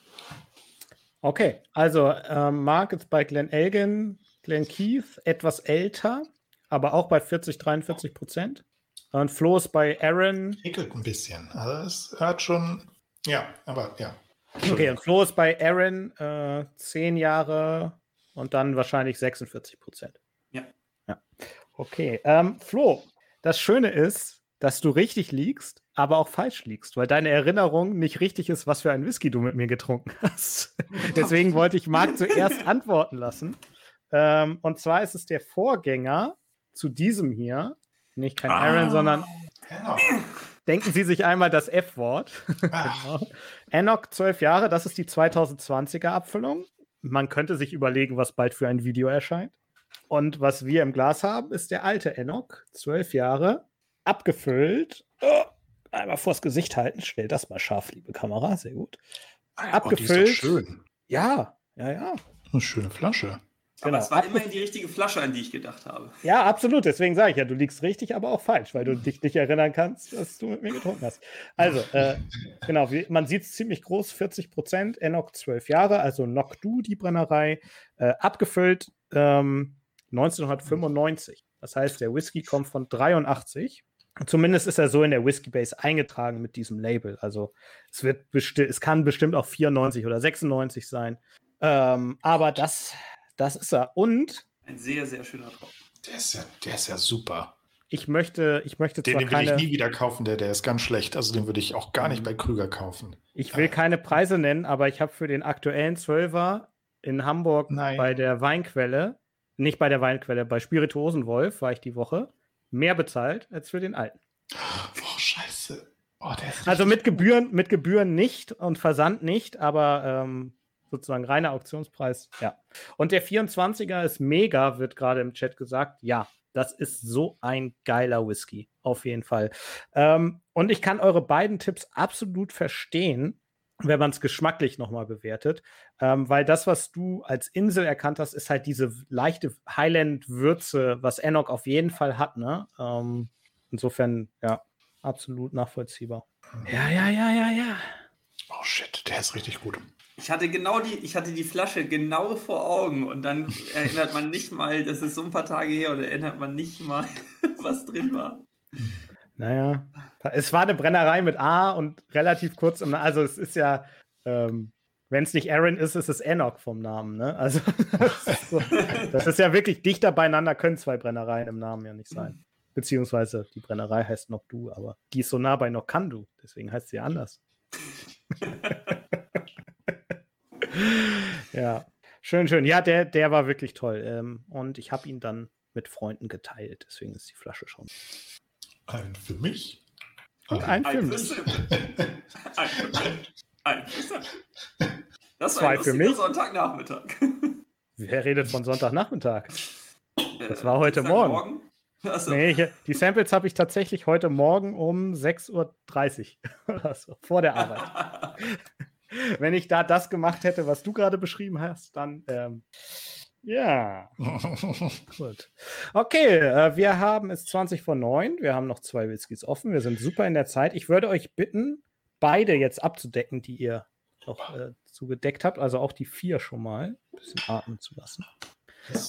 Okay, also ähm, Mark ist bei Glenn Elgin, Glenn Keith etwas älter, aber auch bei 40, 43 Prozent. Und Flo ist bei Aaron. Ekelt ein bisschen. Also es hat schon. Ja, aber ja. Okay, und Flo ist bei Aaron äh, 10 Jahre und dann wahrscheinlich 46 Prozent. Ja. ja. Okay, ähm, Flo, das Schöne ist, dass du richtig liegst, aber auch falsch liegst, weil deine Erinnerung nicht richtig ist, was für ein Whisky du mit mir getrunken hast. (laughs) Deswegen wollte ich Marc zuerst (laughs) antworten lassen. Ähm, und zwar ist es der Vorgänger zu diesem hier, nicht kein Aaron, Ah. sondern Genau. Denken Sie sich einmal das F-Wort. (laughs) Ah, genau. Enoch, 12 Jahre, das ist die 2020er Abfüllung. Man könnte sich überlegen, was bald für ein Video erscheint. Und was wir im Glas haben, ist der alte Enoch, 12 Jahre, abgefüllt. Oh, einmal vors Gesicht halten, stell das mal scharf, liebe Kamera, sehr gut. oh, die ist doch Abgefüllt. schön. Ja, ja, ja. Eine schöne Flasche. Aber Genau. es war immerhin die richtige Flasche, an die ich gedacht habe. Ja, absolut. Deswegen sage ich ja, du liegst richtig, aber auch falsch, weil du dich nicht erinnern kannst, dass du mit mir getrunken hast. Also, äh, (laughs) genau, wie, man sieht es ziemlich groß, 40 Prozent, Enoch 12 Jahre, also Nocdu, die Brennerei, äh, abgefüllt ähm, 1995. Das heißt, der Whisky kommt von 83. Zumindest ist er so in der Whisky Base eingetragen mit diesem Label. Also es wird besti es kann bestimmt auch 94 oder 96 sein. Ähm, aber das, das ist er. Und Ein sehr, sehr schöner Tropfen. Der ist ja, der ist ja super. ich möchte, ich möchte Den, zwar den will keine, ich nie wieder kaufen, der, der ist ganz schlecht. Also den würde ich auch gar nicht bei Krüger kaufen. ich will keine Preise nennen, aber ich habe für den aktuellen Zwölfer in Hamburg Nein. bei der Weinquelle, nicht bei der Weinquelle, bei Spirituosenwolf war ich die Woche, mehr bezahlt als für den alten. Oh, scheiße. Oh, der ist Also mit Gebühren, mit Gebühren nicht und Versand nicht, aber ähm, sozusagen reiner Auktionspreis, ja. Und der 24er ist mega, wird gerade im Chat gesagt. Ja, das ist so ein geiler Whisky, auf jeden Fall. Ähm, und ich kann eure beiden Tipps absolut verstehen, wenn man es geschmacklich nochmal bewertet, ähm, weil das, was du als Insel erkannt hast, ist halt diese leichte Highland-Würze, was Enoch auf jeden Fall hat, ne? Ähm, insofern, ja, absolut nachvollziehbar. Ja, ja, ja, ja, ja. Oh shit, der ist richtig gut. Ich hatte genau die, ich hatte die Flasche genau vor Augen und dann erinnert man nicht mal, das ist so ein paar Tage her, oder erinnert man nicht mal, (laughs) was drin war. Naja, es war eine Brennerei mit A und relativ kurz, im, also es ist ja, ähm, wenn es nicht Aaron ist, ist es Enoch vom Namen, ne? Also (laughs) das ist, so, das ist ja wirklich dichter beieinander, können zwei Brennereien im Namen ja nicht sein. Beziehungsweise die Brennerei heißt noch du, aber die ist so nah bei noch kann du, deswegen heißt sie anders. (laughs) (laughs) ja, schön, schön. Ja, der, der war wirklich toll. Ähm, und ich habe ihn dann mit Freunden geteilt, deswegen ist die Flasche schon. Ein für mich. Und ein für Ein mich. für Sim. (laughs) Ein für mich. Ein für Sim. Das war Zwei ein für mich. Sonntagnachmittag. (laughs) Wer redet von Sonntagnachmittag? Das Äh, war heute Morgen. Achso. Nee, ich, die Samples habe ich tatsächlich heute Morgen um 6.30 Uhr oder so, vor der Arbeit. Wenn ich da das gemacht hätte, was du gerade beschrieben hast, dann ähm, ja, (laughs) gut. Okay, äh, wir haben es 20 vor 9. Wir haben noch zwei Whiskys offen. Wir sind super in der Zeit. Ich würde euch bitten, beide jetzt abzudecken, die ihr noch äh, zugedeckt habt. Also auch die vier schon mal ein bisschen atmen zu lassen.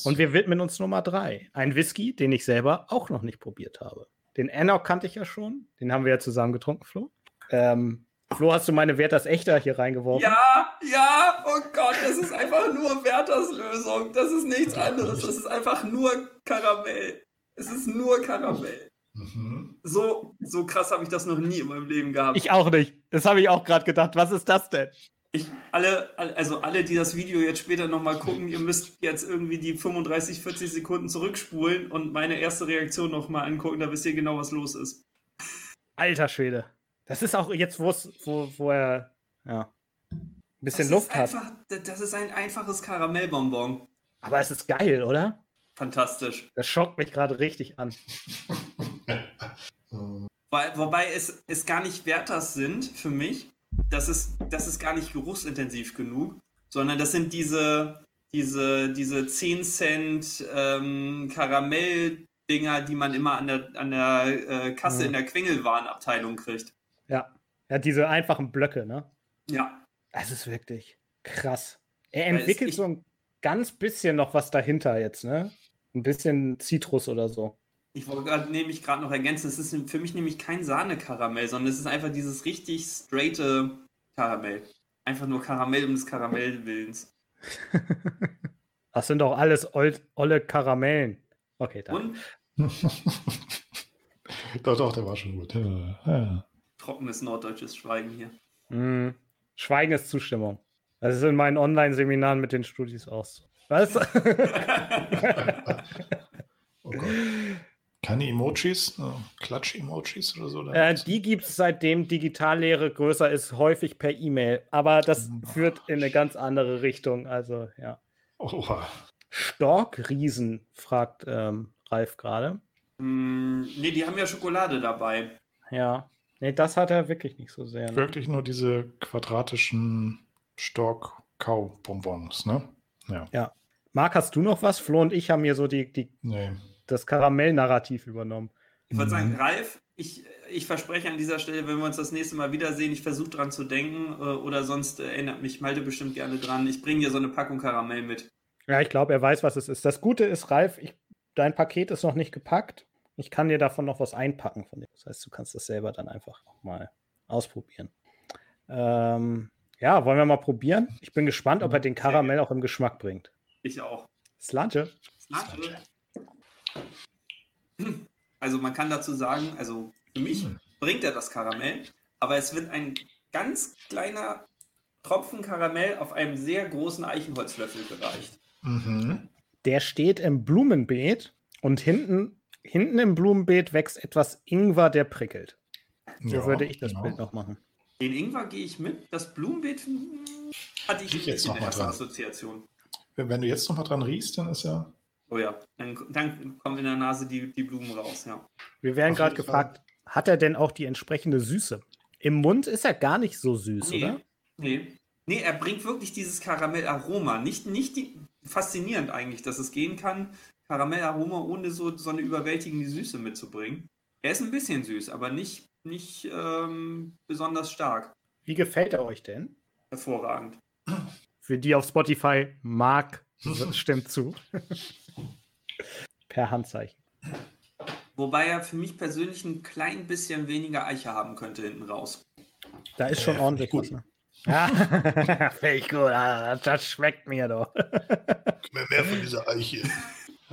Und wir widmen uns Nummer drei. Ein Whisky, den ich selber auch noch nicht probiert habe. Den Enoch kannte ich ja schon. Den haben wir ja zusammen getrunken, Flo. Ähm, Flo, hast du meine Werthers Echter hier reingeworfen? Ja, ja, oh Gott, das ist einfach nur Werthers Lösung. Das ist nichts anderes. Das ist einfach nur Karamell. Es ist nur Karamell. Mhm. So, so krass habe ich das noch nie in meinem Leben gehabt. Ich auch nicht. Das habe ich auch gerade gedacht. Was ist das denn? Ich, alle, also alle, die das Video jetzt später nochmal gucken, ihr müsst jetzt irgendwie die 35, 40 Sekunden zurückspulen und meine erste Reaktion nochmal angucken, da wisst ihr genau, was los ist. Alter Schwede. Das ist auch jetzt, wo, wo er ja, ein bisschen Luft einfach, hat. Das ist ein einfaches Karamellbonbon. Aber es ist geil, oder? Fantastisch. Das schockt mich gerade richtig an. (laughs) Wobei, wobei es, es gar nicht Werthers sind für mich. Das ist, das ist gar nicht geruchsintensiv genug, sondern das sind diese, diese, diese 10 Cent ähm, Karamell-Dinger, die man immer an der, an der äh, Kasse mhm. in der Quengelwarenabteilung kriegt. Ja. Ja, diese einfachen Blöcke, ne? Ja. Das ist wirklich krass. Er entwickelt so ein ganz bisschen noch was dahinter jetzt, ne? Ein bisschen Zitrus oder so. Ich wollte nämlich gerade noch ergänzen, es ist für mich nämlich kein Sahne-Karamell, sondern es ist einfach dieses richtig straighte Karamell. Einfach nur Karamell um des Karamellwillens. (laughs) das sind doch alles olle Karamellen. Okay, dann. (laughs) doch, doch, der war schon gut. Ja, ja. Trockenes norddeutsches Schweigen hier. Mm, Schweigen ist Zustimmung. Das ist in meinen Online-Seminaren mit den Studis auch so. Was? (laughs) oh Gott. Keine Emojis, äh, Klatsch-Emojis oder so? Äh, die gibt es seitdem Digitallehre größer ist, häufig per E-Mail. Aber das oh. führt in eine ganz andere Richtung. Also, ja. Oha. Storkriesen, fragt ähm, Ralf gerade. Mm, nee, die haben ja Schokolade dabei. Ja. Nee, das hat er wirklich nicht so sehr. Ne? Wirklich nur diese quadratischen Stork-Kau-Bonbons, ne? Ja. ja. Marc, hast du noch was? Flo und ich haben hier so die, die nee das Karamell-Narrativ übernommen. Ich würde sagen, mhm. Ralf, ich, ich verspreche an dieser Stelle, wenn wir uns das nächste Mal wiedersehen, ich versuche dran zu denken äh, oder sonst erinnert mich Malte bestimmt gerne dran. Ich bringe dir so eine Packung Karamell mit. Ja, ich glaube, er weiß, was es ist. Das Gute ist, Ralf, ich, dein Paket ist noch nicht gepackt. Ich kann dir davon noch was einpacken von dir. Das heißt, du kannst das selber dann einfach mal ausprobieren. Ähm, ja, wollen wir mal probieren? Ich bin gespannt, ob er den Karamell auch im Geschmack bringt. Ich auch. Slante. Slante. Also man kann dazu sagen, also für mich hm. bringt er das Karamell, aber es wird ein ganz kleiner Tropfen Karamell auf einem sehr großen Eichenholzlöffel gereicht. Mhm. Der steht im Blumenbeet und hinten, hinten im Blumenbeet wächst etwas Ingwer, der prickelt. So ja, würde ich das genau. Bild noch machen. Den Ingwer gehe ich mit. Das Blumenbeet hm, hatte ich, ich jetzt noch mal dran. Assoziation. Wenn du jetzt noch mal dran riechst, dann ist ja Oh ja, dann, dann kommen in der Nase die, die Blumen raus, ja. Wir werden gerade gefragt, hat er denn auch die entsprechende Süße? Im Mund ist er gar nicht so süß, nee, oder? Nee. Nee, er bringt wirklich dieses Karamellaroma. Nicht, nicht die, faszinierend eigentlich, dass es gehen kann, Karamellaroma ohne so, so eine überwältigende Süße mitzubringen. Er ist ein bisschen süß, aber nicht, nicht ähm, besonders stark. Wie gefällt er euch denn? Hervorragend. Für die auf Spotify, Marc (laughs) stimmt zu. per Handzeichen. Wobei er für mich persönlich ein klein bisschen weniger Eiche haben könnte hinten raus. Da ist schon äh, ordentlich gut. Ne? Ja, (laughs) finde ich gut. Ah, das schmeckt mir doch. mehr, mehr von dieser Eiche.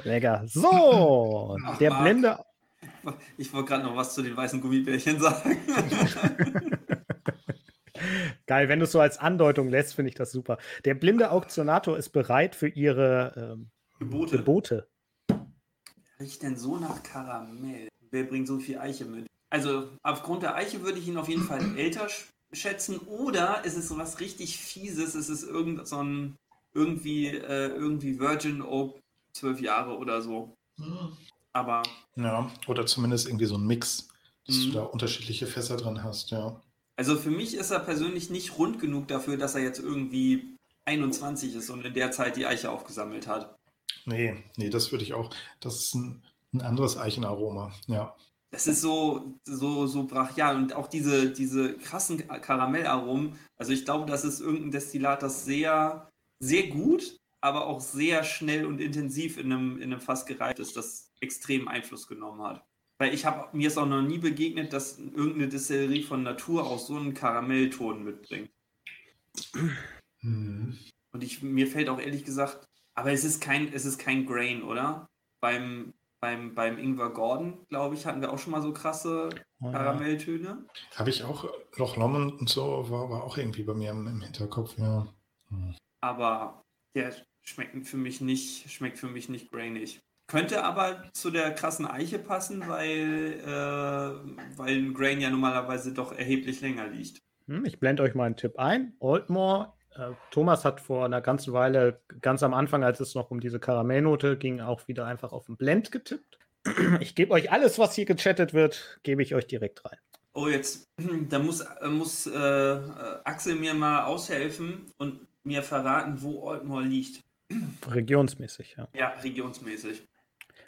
Lecker. So, (laughs) Ach, der Marc. Blinde. Ich wollte gerade noch was zu den weißen Gummibärchen sagen. (laughs) Geil, wenn du es so als Andeutung lässt, finde ich das super. Der blinde Auktionator ist bereit für ihre ähm, Gebote. Gebote. Riecht denn so nach Karamell? Wer bringt so viel Eiche mit? Also aufgrund der Eiche würde ich ihn auf jeden Fall (clears throat) älter schätzen. Oder ist es so was richtig Fieses? Ist es irgend so ein irgendwie, äh, irgendwie Virgin Oak zwölf Jahre oder so? Aber. Ja, oder zumindest irgendwie so ein Mix, dass mhm. du da unterschiedliche Fässer dran hast, ja. Also für mich ist er persönlich nicht rund genug dafür, dass er jetzt irgendwie 21 ist und in der Zeit die Eiche aufgesammelt hat. Nee, nee, das würde ich auch. Das ist ein, ein anderes Eichenaroma, ja. Das ist so, so, so brachial und auch diese, diese krassen Karamellaromen. Also ich glaube, das ist irgendein Destillat, das sehr, sehr gut, aber auch sehr schnell und intensiv in einem, in einem Fass gereift ist, das extrem Einfluss genommen hat. Weil ich habe mir ist auch noch nie begegnet, dass irgendeine Distillerie von Natur aus so einen Karamellton mitbringt. Hm. Und ich, mir fällt auch ehrlich gesagt, aber es ist kein, es ist kein Grain, oder? Beim, beim, beim Ingwer Gordon, glaube ich, hatten wir auch schon mal so krasse Karamelltöne. Habe ich auch, Loch Lomond und so, war, war auch irgendwie bei mir im, im Hinterkopf, ja. Hm. Aber der schmeckt für mich nicht, schmeckt für mich nicht grainig. Könnte aber zu der krassen Eiche passen, weil, äh, weil ein Grain ja normalerweise doch erheblich länger liegt. Hm, Ich blende euch mal einen Tipp ein. Oldmore. Äh, Thomas hat vor einer ganzen Weile, ganz am Anfang, als es noch um diese Karamellnote ging, auch wieder einfach auf den Blend getippt. Ich gebe euch alles, was hier gechattet wird, gebe ich euch direkt rein. Oh, jetzt, da muss, muss äh, Axel mir mal aushelfen und mir verraten, wo Oldmore liegt. Regionsmäßig, ja. Ja, regionsmäßig.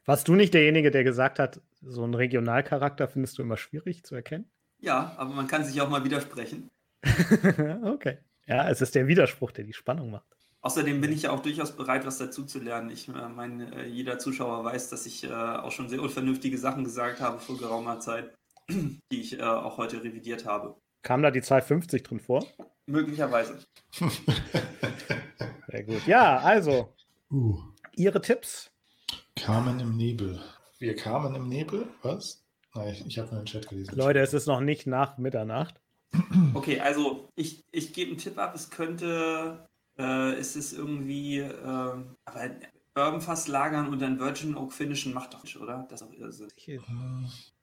Warst du nicht derjenige, der gesagt hat, so einen Regionalcharakter findest du immer schwierig zu erkennen? Ja, aber man kann sich auch mal widersprechen. (laughs) okay. Ja, es ist der Widerspruch, der die Spannung macht. Außerdem bin ich ja auch durchaus bereit, was dazu zu lernen. Ich äh, meine, äh, jeder Zuschauer weiß, dass ich äh, auch schon sehr unvernünftige Sachen gesagt habe vor geraumer Zeit, (clears throat) die ich auch heute revidiert habe. Kam da die Zahl 50 drin vor? Möglicherweise. (laughs) Sehr gut. Ja, also, Uh, Ihre Tipps? Carmen im Nebel. Wir kamen im Nebel? Was? Nein, ich, ich habe nur den Chat gelesen. Leute, es ist noch nicht nach Mitternacht. (clears throat) Okay, also ich, ich gebe einen Tipp ab. Es könnte, äh, es ist irgendwie, äh, aber Bourbonfass lagern und dann Virgin Oak finishen macht doch nicht, oder? Das ist auch Irrsinn. Äh,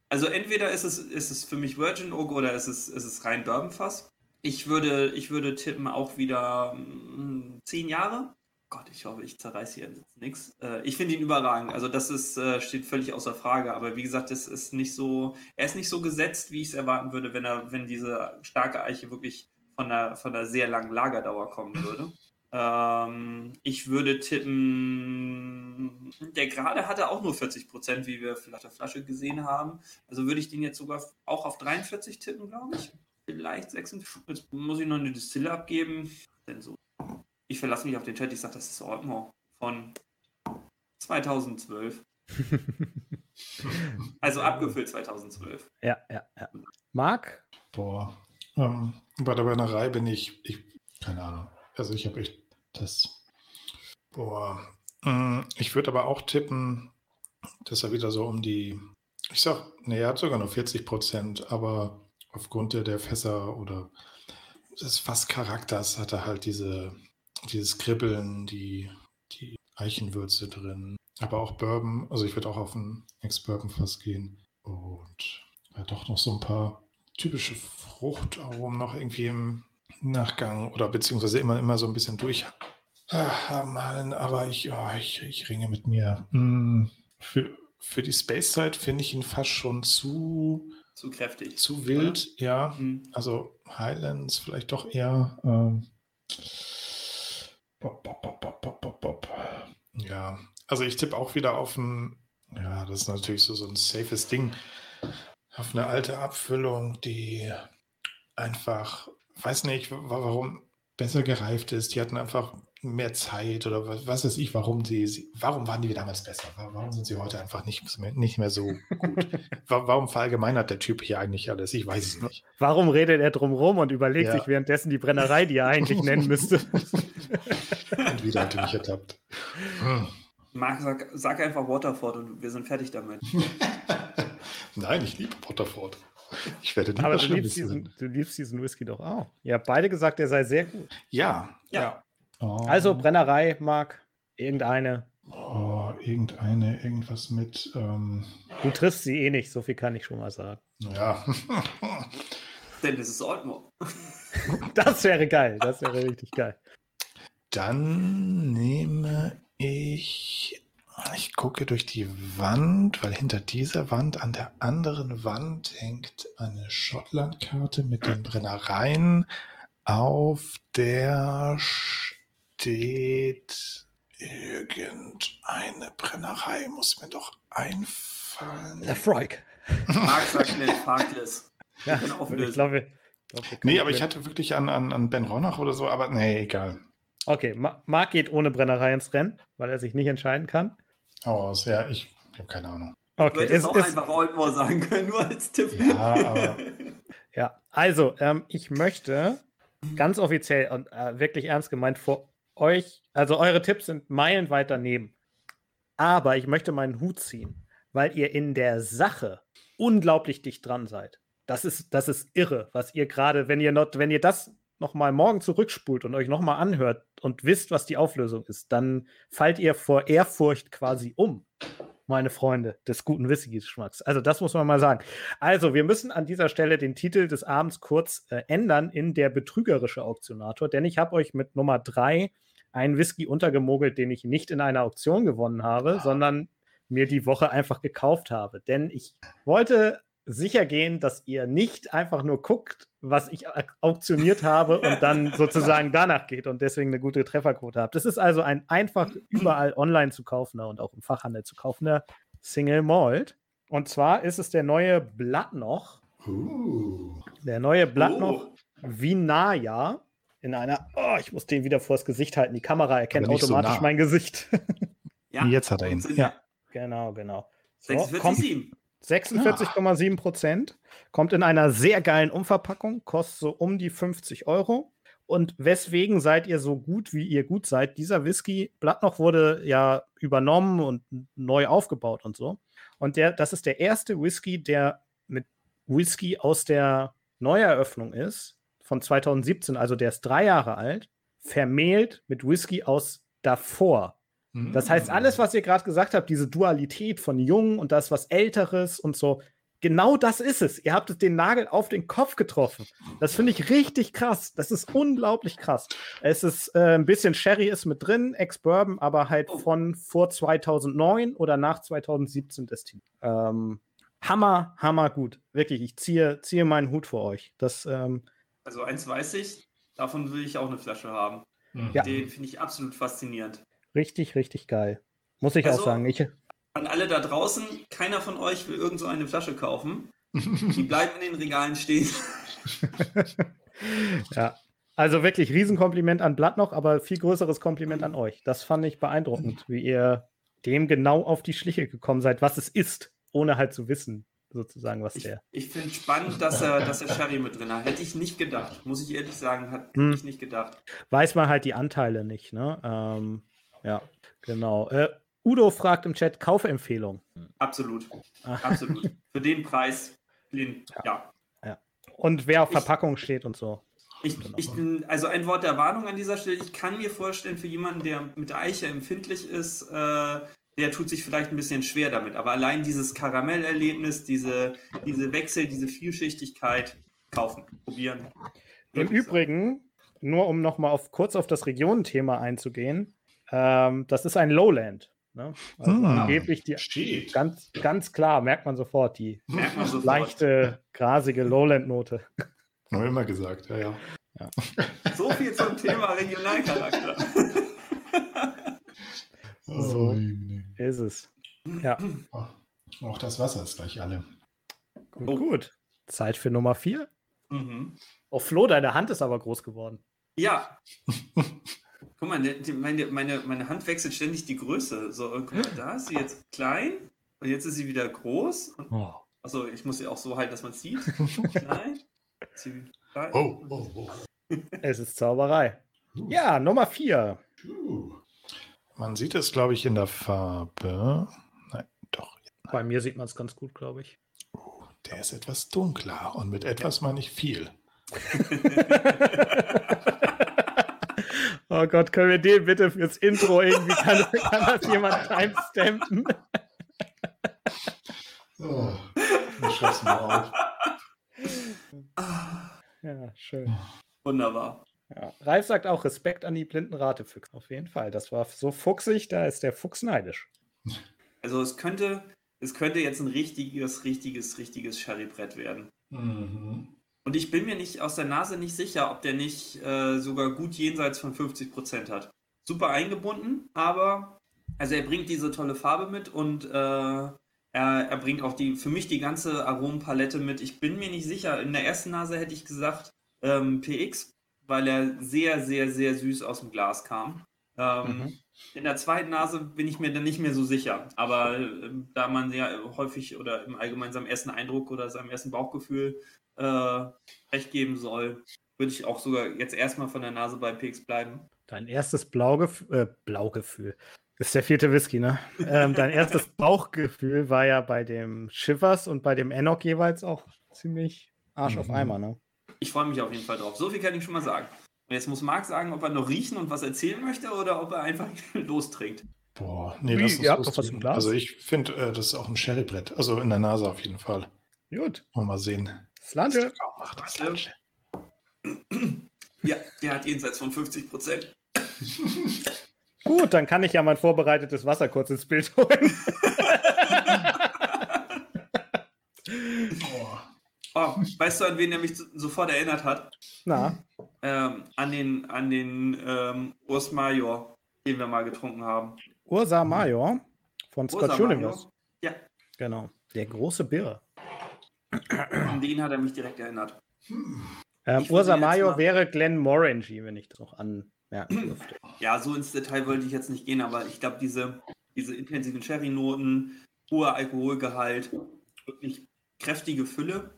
Also entweder ist es, ist es für mich Virgin Oak oder ist es, ist es rein Bourbonfass. Ich würde, ich würde tippen auch wieder mm, zehn Jahre. Gott, ich hoffe, ich zerreiße hier nichts. Äh, ich finde ihn überragend. Also das ist, äh, steht völlig außer Frage. Aber wie gesagt, es ist nicht so, er ist nicht so gesetzt, wie ich es erwarten würde, wenn er, wenn diese starke Eiche wirklich von einer, von einer sehr langen Lagerdauer kommen würde. Ähm, ich würde tippen, der gerade hatte auch nur 40 Prozent, wie wir vielleicht auf der Flasche gesehen haben. Also würde ich den jetzt sogar auch auf 43 tippen, glaube ich. Vielleicht 46. Jetzt muss ich noch eine Distille abgeben. Denn so. Ich verlasse mich auf den Chat. Ich sage, das ist Ordnung von 2012. (laughs) Also abgefüllt 2012. Ja, ja, ja. Marc? Boah. Ähm, bei der Brennerei bin ich, ich, keine Ahnung. Also ich habe echt das. Boah. Mm, Ich würde aber auch tippen, dass er wieder so um die, ich sag, nee, er hat sogar nur 40 Prozent, aber aufgrund der, der Fässer oder des Fasscharakters hat er halt diese, dieses Kribbeln, die, die Eichenwürze drin. Aber auch Bourbon, also ich würde auch auf ein Ex-Bourbon-Fass gehen. Und ja, doch noch so ein paar typische Fruchtaromen noch irgendwie im Nachgang oder beziehungsweise immer, immer so ein bisschen durch ah, haben wollen. Aber ich, ja, ich, ich ringe mit mir. Mm, Für, für die Space-Zeit finde ich ihn fast schon zu, Zu kräftig. zu wild, ja. Hm. Also Highlands vielleicht doch eher. Ähm, bop, bop, bop. Ja, also ich tippe auch wieder auf ein, ja, das ist natürlich so, so ein safes Ding, auf eine alte Abfüllung, die einfach, weiß nicht, wa- warum besser gereift ist. Die hatten einfach mehr Zeit oder was, was weiß ich, warum sie, sie, warum waren die damals besser? Wa- Warum sind sie heute einfach nicht mehr, nicht mehr so gut? (laughs) Wa- warum verallgemeinert der Typ hier eigentlich alles? Ich weiß es nicht. Warum redet er drum rum und überlegt Ja. sich währenddessen die Brennerei, die er eigentlich nennen müsste? (laughs) Und wieder hat er mich ertappt. Hm. Marc, sag, sag einfach Waterford und wir sind fertig damit. (laughs) Nein, ich liebe Potterford. Ich werde nie Aber du liebst, diesen, du liebst diesen Whisky doch auch. Ihr habt beide gesagt, er sei sehr gut. Ja, Ja. ja. Oh, Also Brennerei, Marc, irgendeine. oh, irgendeine, irgendwas mit, ähm, Du triffst sie eh nicht, so viel kann ich schon mal sagen. ja. (laughs) Denn das ist Oldmore. (laughs) Das wäre geil, das wäre richtig geil. Dann nehme ich, ich gucke durch die Wand, weil hinter dieser Wand, an der anderen Wand hängt eine Schottlandkarte mit den Brennereien. Auf der steht irgendeine Brennerei, muss mir doch einfallen. Freuk. Marc sagt schnell Farkless. Ja, ich glaube, ich glaube, Nee, aber ich hatte wirklich an, an, an Ben Ronach oder so, aber nee, egal. Okay, Ma Marc geht ohne Brennerei ins Rennen, weil er sich nicht entscheiden kann. Hau aus, ja, ich habe keine Ahnung. Okay, du hättest auch ist, einfach Oldmore sagen können, nur als Tipp. Ja, aber (laughs) ja. also ähm, ich möchte ganz offiziell und äh, wirklich ernst gemeint vor euch, also eure Tipps sind meilenweit daneben. Aber ich möchte meinen Hut ziehen, weil ihr in der Sache unglaublich dicht dran seid. Das ist, das ist irre, was ihr gerade, wenn ihr not, wenn ihr das nochmal morgen zurückspult und euch nochmal anhört und wisst, was die Auflösung ist, dann fallt ihr vor Ehrfurcht quasi um, meine Freunde des guten Whisky-Geschmacks. Also das muss man mal sagen. Also wir müssen an dieser Stelle den Titel des Abends kurz äh, ändern in der betrügerische Auktionator, denn ich habe euch mit Nummer drei einen Whisky untergemogelt, den ich nicht in einer Auktion gewonnen habe, ah. sondern mir die Woche einfach gekauft habe. Denn ich wollte sicher gehen, dass ihr nicht einfach nur guckt, was ich auktioniert habe und (laughs) dann sozusagen danach geht und deswegen eine gute Trefferquote habt. Das ist also ein einfach (clears throat) überall online zu kaufender und auch im Fachhandel zu kaufender Single Malt. Und zwar ist es der neue Blattnoch. Uh. Der neue Blattnoch uh. Vinaya in einer, oh, ich muss den wieder vors Gesicht halten. Die Kamera erkennt automatisch so mein Gesicht. (laughs) ja, jetzt hat er ihn. Ja, genau, genau. So, 46,7. 46,7 Prozent. Kommt in einer sehr geilen Umverpackung, kostet so um die 50 Euro. Und weswegen seid ihr so gut, wie ihr gut seid? Dieser Whisky, Blattnoch wurde ja übernommen und neu aufgebaut und so. Und der, das ist der erste Whisky, der mit Whisky aus der Neueröffnung ist, von 2017, also der ist drei Jahre alt, vermählt mit Whisky aus davor. Das heißt, alles, was ihr gerade gesagt habt, diese Dualität von jung und das was Älteres und so, genau das ist es. Ihr habt den Nagel auf den Kopf getroffen. Das finde ich richtig krass. Das ist unglaublich krass. Es ist äh, ein bisschen Sherry ist mit drin, Ex-Bourbon, aber halt oh. von vor 2009 oder nach 2017 destilliert. Ähm, hammer, hammer gut. Wirklich, ich ziehe, ziehe meinen Hut vor euch. Das ähm, also eins weiß ich, davon will ich auch eine Flasche haben. Mhm. Ja. Den finde ich absolut faszinierend. Richtig, richtig geil. Muss ich also, auch sagen. Ich, an alle da draußen, keiner von euch will irgend so eine Flasche kaufen. Die (laughs) bleiben in den Regalen stehen. (laughs) ja. Also wirklich Riesenkompliment an Blatt noch, aber viel größeres Kompliment an euch. Das fand ich beeindruckend, wie ihr dem genau auf die Schliche gekommen seid, was es ist, ohne halt zu wissen, sozusagen, was ich, der. Ich finde spannend, dass er, dass er Sherry mit drin hat. Hätte ich nicht gedacht, muss ich ehrlich sagen, hat hm. ich nicht gedacht. Weiß man halt die Anteile nicht, ne? Ähm, ja, genau. Äh, Udo fragt im Chat Kaufempfehlung. Absolut. Absolut. Für den Preis, den, ja. ja. ja. Und wer auf Verpackung ich, steht und so. Ich, ich also ein Wort der Warnung an dieser Stelle. Ich kann mir vorstellen, für jemanden, der mit Eiche empfindlich ist, äh, der tut sich vielleicht ein bisschen schwer damit. Aber allein dieses Karamellerlebnis, diese, diese Wechsel, diese Vielschichtigkeit, kaufen, probieren. Im Übrigen, nur um nochmal auf, kurz auf das Regionenthema einzugehen, ähm, das ist ein Lowland. Ne? Also hm, angeblich die steht. ganz, ganz klar, merkt man sofort, die man sofort. leichte, grasige Lowland-Note. (laughs) Haben wir immer gesagt, ja, ja. ja. So viel zum Thema Regionalcharakter. (laughs) so. Oh, ist es. Ja. Auch das Wasser ist gleich alle. Gut, oh. gut. Zeit für Nummer vier. Mhm. Oh, Flo, deine Hand ist aber groß geworden. Ja. (laughs) guck mal, die, meine, meine, meine Hand wechselt ständig die Größe. So, guck mal, da ist sie jetzt klein und jetzt ist sie wieder groß. oh. Also ich muss sie auch so halten, dass man es sieht. (laughs) klein. Sie klein. Oh, oh, oh. Es ist Zauberei. Ja, Nummer vier. Uh. Man sieht es, glaube ich, in der Farbe. Nein, doch. Bei mir sieht man es ganz gut, glaube ich. Oh, der ist etwas dunkler und mit etwas meine ich viel. (laughs) oh Gott, können wir den bitte fürs Intro irgendwie, kann, kann das jemand timestampen? (laughs) oh, ich schloss mal auf. Ja, schön. Wunderbar. Ja. Ralf sagt auch Respekt an die blinden Ratefüchse. Auf jeden Fall. Das war so fuchsig, da ist der Fuchs neidisch. Also es könnte, es könnte jetzt ein richtiges, richtiges, richtiges Sherry-Brett werden. Mhm. Und ich bin mir nicht aus der Nase nicht sicher, ob der nicht äh, sogar gut jenseits von 50 Prozent hat. Super eingebunden, aber also er bringt diese tolle Farbe mit und äh, er, er bringt auch die für mich die ganze Aromenpalette mit. Ich bin mir nicht sicher. In der ersten Nase hätte ich gesagt ähm, PX, weil er sehr, sehr, sehr süß aus dem Glas kam. Ähm, Mhm. In der zweiten Nase bin ich mir dann nicht mehr so sicher. Aber äh, da man ja häufig oder im Allgemeinen seinem ersten Eindruck oder seinem ersten Bauchgefühl äh, recht geben soll, würde ich auch sogar jetzt erstmal von der Nase bei PX bleiben. Dein erstes Blaugef äh, Blaugefühl. Das ist der vierte Whisky, ne? ähm, dein erstes (laughs) Bauchgefühl war ja bei dem Shivers und bei dem Enoch jeweils auch ziemlich Arsch auf Mhm. Eimer, ne? Ich freue mich auf jeden Fall drauf. So viel kann ich schon mal sagen. Und jetzt muss Marc sagen, ob er noch riechen und was erzählen möchte oder ob er einfach (laughs) lostrinkt. Boah, nee, Wie, lass uns ihr habt doch was im Glas? Also ich finde, äh, das ist auch ein Sherrybrett. Also in der Nase auf jeden Fall. Gut. Wollen wir mal sehen. Slange. kaum macht. Das. Lange. (clears throat) Ja, der hat jenseits von 50 Prozent. Gut, dann kann ich ja mein vorbereitetes Wasser kurz ins Bild holen. (laughs) Oh, weißt du, an wen er mich so- sofort erinnert hat? Na, Ähm, an den, an den ähm, Urs Major, den wir mal getrunken haben. Ursa Major von Scott Ursa Universe. Major? Ja, Genau. Der große Birre. an den hat er mich direkt erinnert. Ähm, Ursa Major wäre Glenn Morangy, wenn ich das noch anmerken (clears throat) dürfte. Ja, so ins Detail wollte ich jetzt nicht gehen, aber ich glaube, diese, diese intensiven Sherry-Noten, hoher Alkoholgehalt, wirklich kräftige Fülle,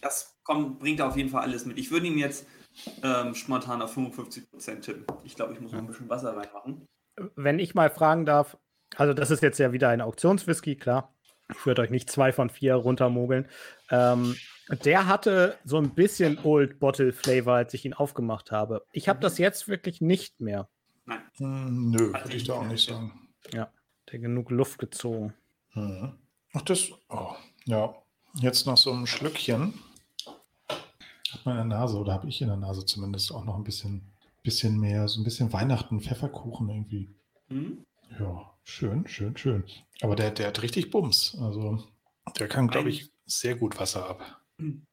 das kommt, bringt auf jeden Fall alles mit. Ich würde ihn jetzt ähm, spontan auf 55% tippen. Ich glaube, ich muss noch ein bisschen Wasser reinmachen. Wenn ich mal fragen darf, also das ist jetzt ja wieder ein Auktionswhisky, klar. Ich würde euch nicht zwei von vier runtermogeln. Ähm, der hatte so ein bisschen Old Bottle Flavor, als ich ihn aufgemacht habe. Ich habe das jetzt wirklich nicht mehr. Hm, Nö, Also würde ich da auch nicht sagen. Der genug Luft gezogen. Mhm. Ach, das. Oh, ja. Jetzt noch so ein Schlückchen. Hat man in der Nase, oder habe ich in der Nase zumindest auch noch ein bisschen, bisschen mehr, so ein bisschen Weihnachten, Pfefferkuchen irgendwie. Hm? Ja, schön, schön, schön. Aber der, der hat richtig Bums. Also, der kann, glaube ich, sehr gut Wasser ab.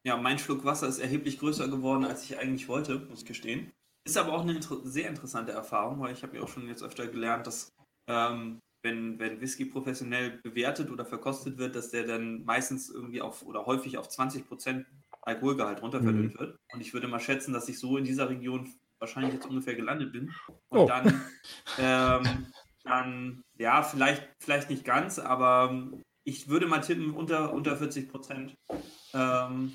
Ja, mein Schluck Wasser ist erheblich größer geworden, als ich eigentlich wollte, muss ich gestehen. Ist aber auch eine inter sehr interessante Erfahrung, weil ich habe ja auch schon jetzt öfter gelernt, dass ähm, wenn, wenn Whisky professionell bewertet oder verkostet wird, dass der dann meistens irgendwie auf oder häufig auf 20% Alkoholgehalt runterverdünnt wird. Und ich würde mal schätzen, dass ich so in dieser Region wahrscheinlich jetzt ungefähr gelandet bin. Und Oh. dann, ähm, dann, ja, vielleicht, vielleicht nicht ganz, aber ich würde mal tippen unter, unter 40%. Ähm,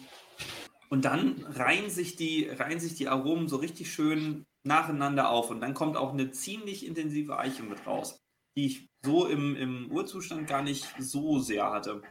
und dann reihen sich, die, reihen sich die Aromen so richtig schön nacheinander auf. Und dann kommt auch eine ziemlich intensive Eiche mit raus, die ich so im, im Urzustand gar nicht so sehr hatte.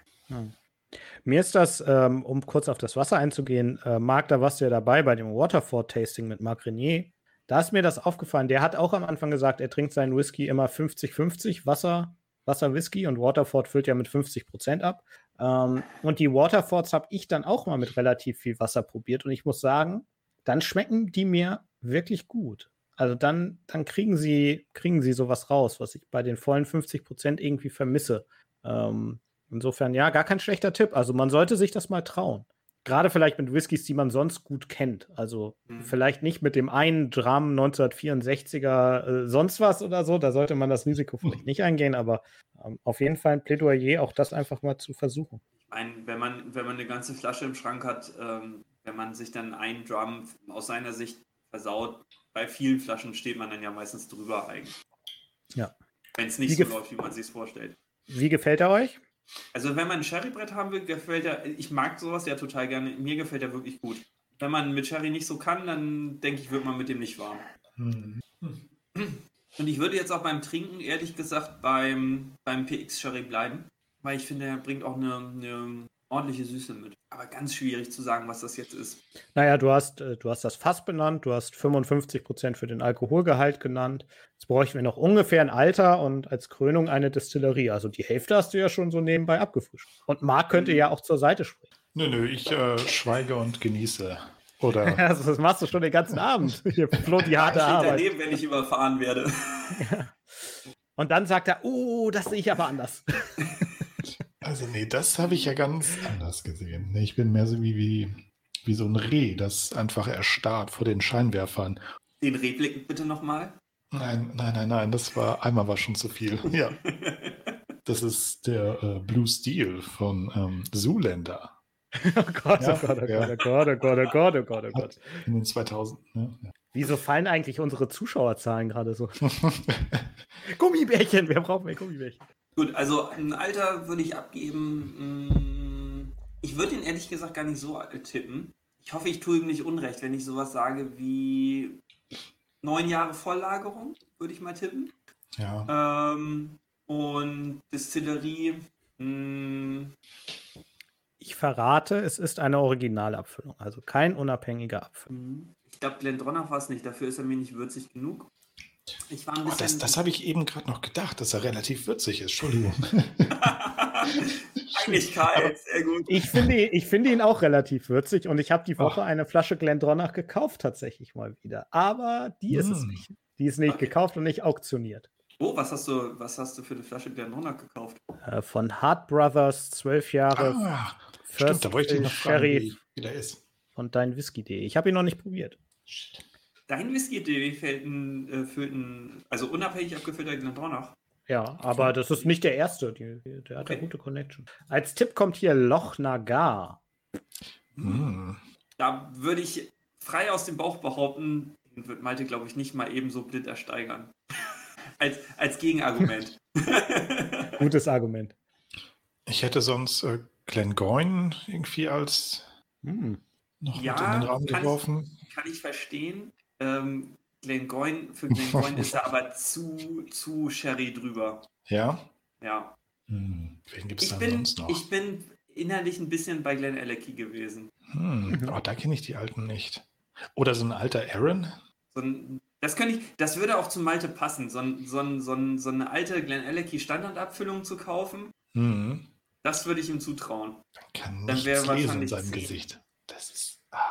Mir ist das, ähm, um kurz auf das Wasser einzugehen, äh, Marc, da warst du ja dabei bei dem Waterford-Tasting mit Marc Renier. Da ist mir das aufgefallen. Der hat auch am Anfang gesagt, er trinkt seinen Whisky immer 50-50 Wasser, Wasser-Whisky und Waterford füllt ja mit 50 Prozent ab. Ähm, und die Waterfords habe ich dann auch mal mit relativ viel Wasser probiert und ich muss sagen, dann schmecken die mir wirklich gut. Also dann, dann kriegen sie, kriegen sie sowas raus, was ich bei den vollen 50 Prozent irgendwie vermisse. Ähm, insofern, ja, gar kein schlechter Tipp. Also man sollte sich das mal trauen. Gerade vielleicht mit Whiskys, die man sonst gut kennt. Also Mhm. vielleicht nicht mit dem einen Dram 1964er äh, sonst was oder so. Da sollte man das Risiko vielleicht nicht eingehen, aber ähm, auf jeden Fall ein Plädoyer, auch das einfach mal zu versuchen. Meine, wenn man, wenn man eine ganze Flasche im Schrank hat, ähm, wenn man sich dann einen Drum aus seiner Sicht versaut, bei vielen Flaschen steht man dann ja meistens drüber eigentlich. Ja. Wenn es nicht Wie so läuft, wie man sich vorstellt. Wie gefällt er euch? Also wenn man ein Sherrybrett haben will, gefällt er, ich mag sowas ja total gerne, mir gefällt er wirklich gut. Wenn man mit Sherry nicht so kann, dann denke ich, wird man mit dem nicht warm. Hm. Und ich würde jetzt auch beim Trinken, ehrlich gesagt, beim, beim PX Sherry bleiben, weil ich finde, er bringt auch eine, eine ordentliche Süße mit. Aber ganz schwierig zu sagen, was das jetzt ist. Naja, du hast, äh, du hast das Fass benannt, du hast 55% für den Alkoholgehalt genannt. Jetzt bräuchten wir noch ungefähr ein Alter und als Krönung eine Destillerie. Also die Hälfte hast du ja schon so nebenbei abgefrischt. Und Marc könnte Mhm. ja auch zur Seite springen. Nö, nö, ich äh, schweige und genieße. Oder (laughs) Also das machst du schon den ganzen Abend. (laughs) Hier Flo die Ich harte stehe Arbeit. daneben, wenn ich überfahren werde. (laughs) Und dann sagt er, oh, das sehe ich aber anders. Also nee, das habe ich ja ganz anders gesehen. Ich bin mehr so wie, wie, wie so ein Reh, das einfach erstarrt vor den Scheinwerfern. Den Rehblick bitte nochmal. Nein, nein, nein, nein, das war einmal war schon zu viel. (laughs) Ja, das ist der äh, Blue Steel von ähm, Zoolander (laughs) Oh Gott, Ja, oh Gott, oh ja. Gott, oh Gott, oh Gott, oh Gott, oh Gott, oh Gott. in den 2000. Ne? Ja. Wieso fallen eigentlich unsere Zuschauerzahlen gerade so? (laughs) Gummibärchen, wer braucht mehr Gummibärchen? Gut, also ein Alter würde ich abgeben. mm, Ich würde ihn ehrlich gesagt gar nicht so alt tippen. Ich hoffe, ich tue ihm nicht unrecht, wenn ich sowas sage wie neun Jahre Volllagerung, würde ich mal tippen. Ja. Ähm, und Distillerie, mm, Ich verrate, es ist eine Originalabfüllung, also kein unabhängiger Abfüllung. mm, ich glaube, Glendronach war es nicht, dafür ist er mir nicht würzig genug. Ich war ein Oh, das das habe ich eben gerade noch gedacht, dass er relativ würzig ist. Entschuldigung. (laughs) (laughs) Einigkeit, sehr gut. Ich finde, ich finde ihn auch relativ würzig und ich habe die Woche eine Flasche Glendronach gekauft, tatsächlich mal wieder. Aber die ist es Mm. nicht. Die ist nicht Okay. gekauft und nicht auktioniert. Oh, was hast du, was hast du für eine Flasche Glendronach gekauft? Äh, von Hart Brothers, zwölf Jahre. Ah, First stimmt, da wollte ich noch fragen, Sherry wie, wie der ist. von dein Whisky.de. Ich habe ihn noch nicht probiert. Dein Fällt ein, äh, ein, also unabhängig abgefüllter Glendronach. Ja, aber das ist nicht der erste. Die, die, der hat eine Okay. gute Connection. Als Tipp kommt hier Loch Nagar. Hm. Da würde ich frei aus dem Bauch behaupten, den wird Malte, glaube ich, nicht mal eben so blind ersteigern. (laughs) als, als Gegenargument. (laughs) Gutes Argument. Ich hätte sonst äh, Glengoyne irgendwie als Hm. noch Ja, mit in den Raum kann ich- geworfen. Kann ich verstehen. Ähm, Glengoyne, für Glengoyne (laughs) ist er aber zu, zu Sherry drüber. Ja. Ja. Hm. Wen gibt es Ich dann bin, sonst noch? ich bin innerlich ein bisschen bei Glen Alecky gewesen. Hm. Mhm. Oh, da kenne ich die alten nicht. Oder so ein alter Aaron. So ein, das könnte ich, das würde auch zu Malte passen, so, ein, so, ein, so, ein, so eine alte Glen Alecky Standardabfüllung zu kaufen. Hm. Das würde ich ihm zutrauen. Kann Dann nichts wäre lesen in seinem. Gesicht.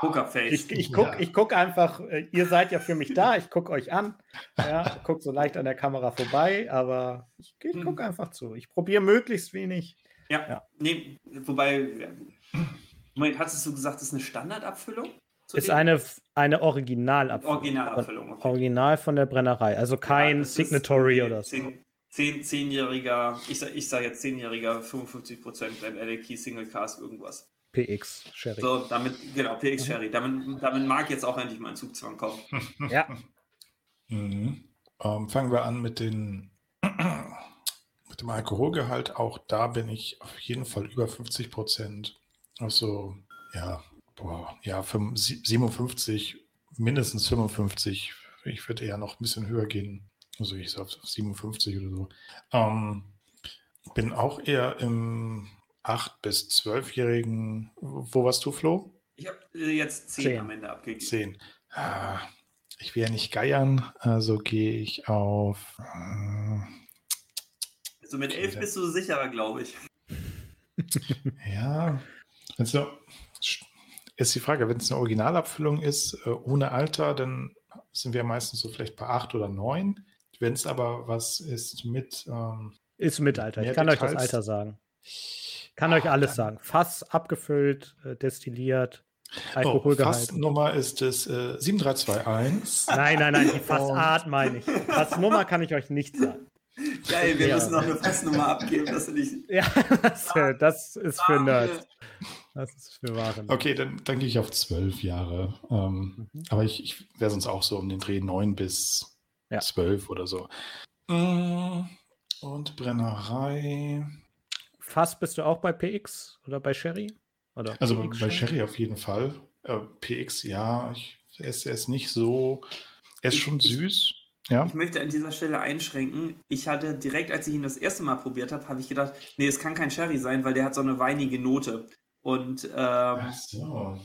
Pokerface. Ich, ich gucke Ja. ich guck einfach, äh, ihr seid ja für mich da, ich gucke euch an. Ja, gucke so leicht an der Kamera vorbei, aber ich, ich gucke Mhm. einfach zu. Ich probiere möglichst wenig. Ja, Ja. nee, wobei. Moment, hattest du gesagt, das ist eine Standardabfüllung? Ist dem- eine, eine Originalabfüllung. Originalabfüllung. okay. Original von der Brennerei, also kein Ja, Signatory oder so. Zehn, zehn, zehnjähriger, ich sag, ich sag jetzt zehnjähriger, 55% Glen Alecky Single Cask irgendwas. PX Sherry. So, damit, genau. PX Sherry. Damit, damit mag jetzt auch endlich mal ein Zugzwang kommen. (laughs) Ja, Mhm. Ähm, fangen wir an mit den (clears throat) mit dem Alkoholgehalt. Auch da bin ich auf jeden Fall über 50 Prozent. Also ja, boah, ja, 5, 57, mindestens 55. Ich würde eher noch ein bisschen höher gehen. Also ich sage auf 57 oder so. Ähm, bin auch eher im 8- bis 12-jährigen. Wo warst du, Flo? Ich habe jetzt 10 Zehn. am Ende abgegeben. 10. Ah, ich will ja nicht geiern, also gehe ich auf. Äh, Also mit Okay, 11 dann- bist du sicherer, glaube ich. (laughs) ja, also ist die Frage, wenn es eine Originalabfüllung ist, äh, ohne Alter, dann sind wir meistens so vielleicht bei 8 oder 9. Wenn es aber was ist mit. Ähm, ist Mittelalter. Ich Mehr kann euch das Details? Alter sagen. Kann euch alles sagen. Fass abgefüllt, äh, destilliert, oh, Alkoholgehalt. Fassnummer ist es äh, 7321. Nein, nein, nein, die Fassart meine ich. Fassnummer kann ich euch nicht sagen. Geil, wir Ja. müssen noch eine Festnummer abgeben, dass du nicht. Ja, das, das ist für Nerds. Das ist für wahre Nerds. Okay, dann, dann gehe ich auf 12 Jahre. Ähm, Mhm. Aber ich, ich wäre sonst auch so um den Dreh 9 bis Ja. 12 oder so. Mm, Und Brennerei. Fass bist du auch bei PX oder bei Sherry? Oder Also PX bei Sherry auf jeden Fall. Äh, PX, ja, ich, er, ist, er ist nicht so. Er ist Ich- schon ich- süß. Ja. Ich möchte an dieser Stelle einschränken. Ich hatte direkt, als ich ihn das erste Mal probiert habe, habe ich gedacht, nee, es kann kein Sherry sein, weil der hat so eine weinige Note. Und ähm, Ach so.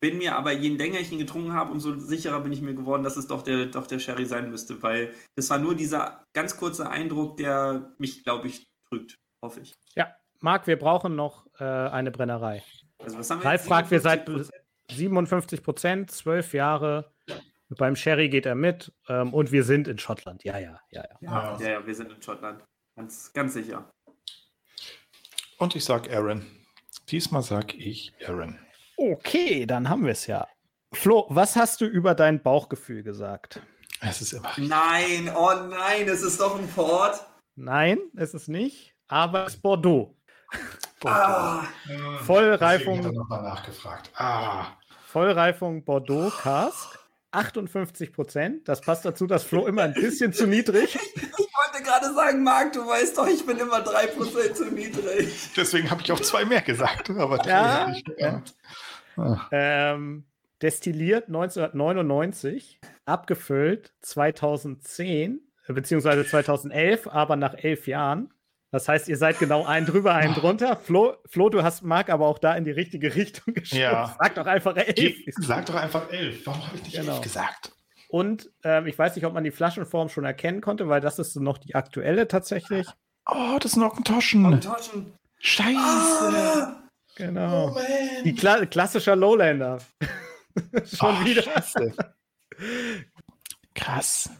bin mir aber, je länger ich ihn getrunken habe, umso sicherer bin ich mir geworden, dass es doch der, doch der Sherry sein müsste, weil das war nur dieser ganz kurze Eindruck, der mich, glaube ich, trügt, hoffe ich. Ja, Marc, wir brauchen noch äh, eine Brennerei. Also was haben wir Ralf jetzt? fragt, wir seid 57%? 57 Prozent, 12 Jahre. Beim Sherry geht er mit und und wir sind in Schottland. Ja, ja, ja, ja. Ja, ja, ja, wir sind in Schottland. Ganz, ganz sicher. Und ich sag Aaron. Diesmal sag ich Aaron. Okay, dann haben wir es ja. Flo, was hast du über dein Bauchgefühl gesagt? Es ist immer. Nein, oh nein, es ist doch ein Port. Nein, es ist nicht, aber es ist Bordeaux. Ah, Vollreifung, Deswegen hat er nochmal nachgefragt. Ah. Vollreifung Bordeaux Cask. 58 Prozent. Das passt dazu, dass Flo immer ein bisschen zu niedrig. (laughs) Ich wollte gerade sagen, Marc, du weißt doch, ich bin immer 3% zu niedrig. Deswegen habe ich auch zwei mehr gesagt. Aber Ja, ich, ja. Ah, Ähm, destilliert 1999, abgefüllt 2010, äh, beziehungsweise 2011, aber nach elf Jahren. Das heißt, ihr seid genau einen drüber, einen drunter. Flo, Flo du hast Marc aber auch da in die richtige Richtung geschoben. Ja. Sag doch einfach elf. Geh- Sag doch einfach elf. Warum habe ich nicht Genau. elf gesagt? Und ähm, ich weiß nicht, ob man die Flaschenform schon erkennen konnte, weil das ist noch die aktuelle tatsächlich. Oh, das sind Ockentoschen. Und Torschen. Scheiße. Ah, Genau. Oh, man. Die Kla klassischer Lowlander. (laughs) schon Oh, wieder. Scheiße. Krass.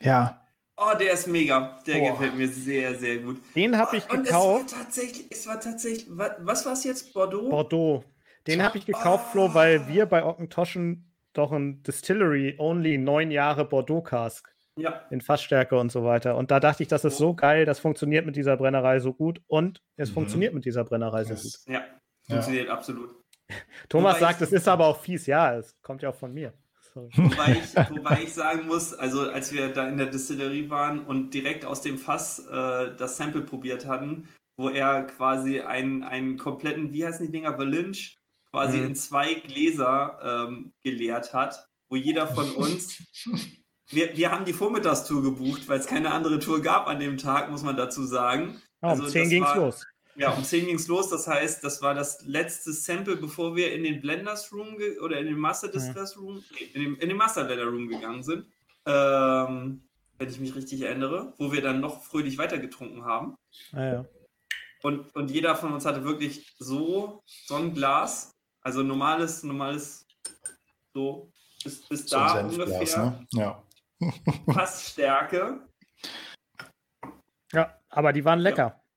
Ja. Oh, der ist mega. Der Boah. gefällt mir sehr, sehr gut. Den habe ich Und gekauft. es war tatsächlich, es war tatsächlich, wa- was war es jetzt? Bordeaux? Bordeaux. Den habe ich gekauft, Flo, weil wir bei Ockentoschen doch ein Distillery-only neun Jahre Bordeaux-Cask Ja, in Fassstärke und so weiter. Und da dachte ich, das ist so geil, das funktioniert mit dieser Brennerei so gut und es Mhm. funktioniert mit dieser Brennerei so gut. Das- ja. Funktioniert absolut. Thomas sagt, es ist aber auch fies. Ja, es kommt ja auch von mir. Sorry. (laughs) Wobei ich, wobei ich sagen muss, also als wir da in der Distillerie waren und direkt aus dem Fass äh, das Sample probiert hatten, wo er quasi einen, einen kompletten, wie heißen die Dinger, Valinch, quasi Mhm. in zwei Gläser ähm, geleert hat, wo jeder von uns, (laughs) wir, wir haben die Vormittagstour gebucht, weil es keine andere Tour gab an dem Tag, muss man dazu sagen. Ja, um Also 10 das ging's war- los. Ja, um 10 ging's los. Das heißt, das war das letzte Sample, bevor wir in den Blenders Room oder in den Master Distillers Room, in den, in den Master Blender Room gegangen sind. Ähm, wenn ich mich richtig erinnere, wo wir dann noch fröhlich weitergetrunken haben. Ah, ja. Und, und jeder von uns hatte wirklich so, so ein Glas, also normales, normales, so bis, bis So da ungefähr ne? Ja. Fassstärke. ja, aber die waren lecker. Ja,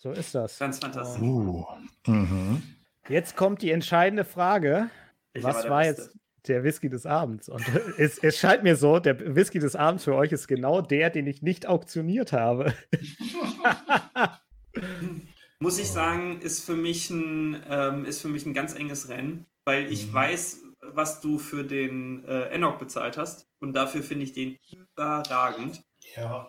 so ist das. Ganz fantastisch. Uh. Mhm. Jetzt kommt die entscheidende Frage. Ich Was war Beste. jetzt der Whisky des Abends? Und (laughs) es, es scheint mir so, der Whisky des Abends für euch ist genau der, den ich nicht auktioniert habe. (laughs) Muss ich sagen, ist für mich ein, ähm, ist für mich ein ganz enges Rennen, weil ich Mhm. weiß, was du für den äh, Enoch bezahlt hast und dafür finde ich den überragend. Ja.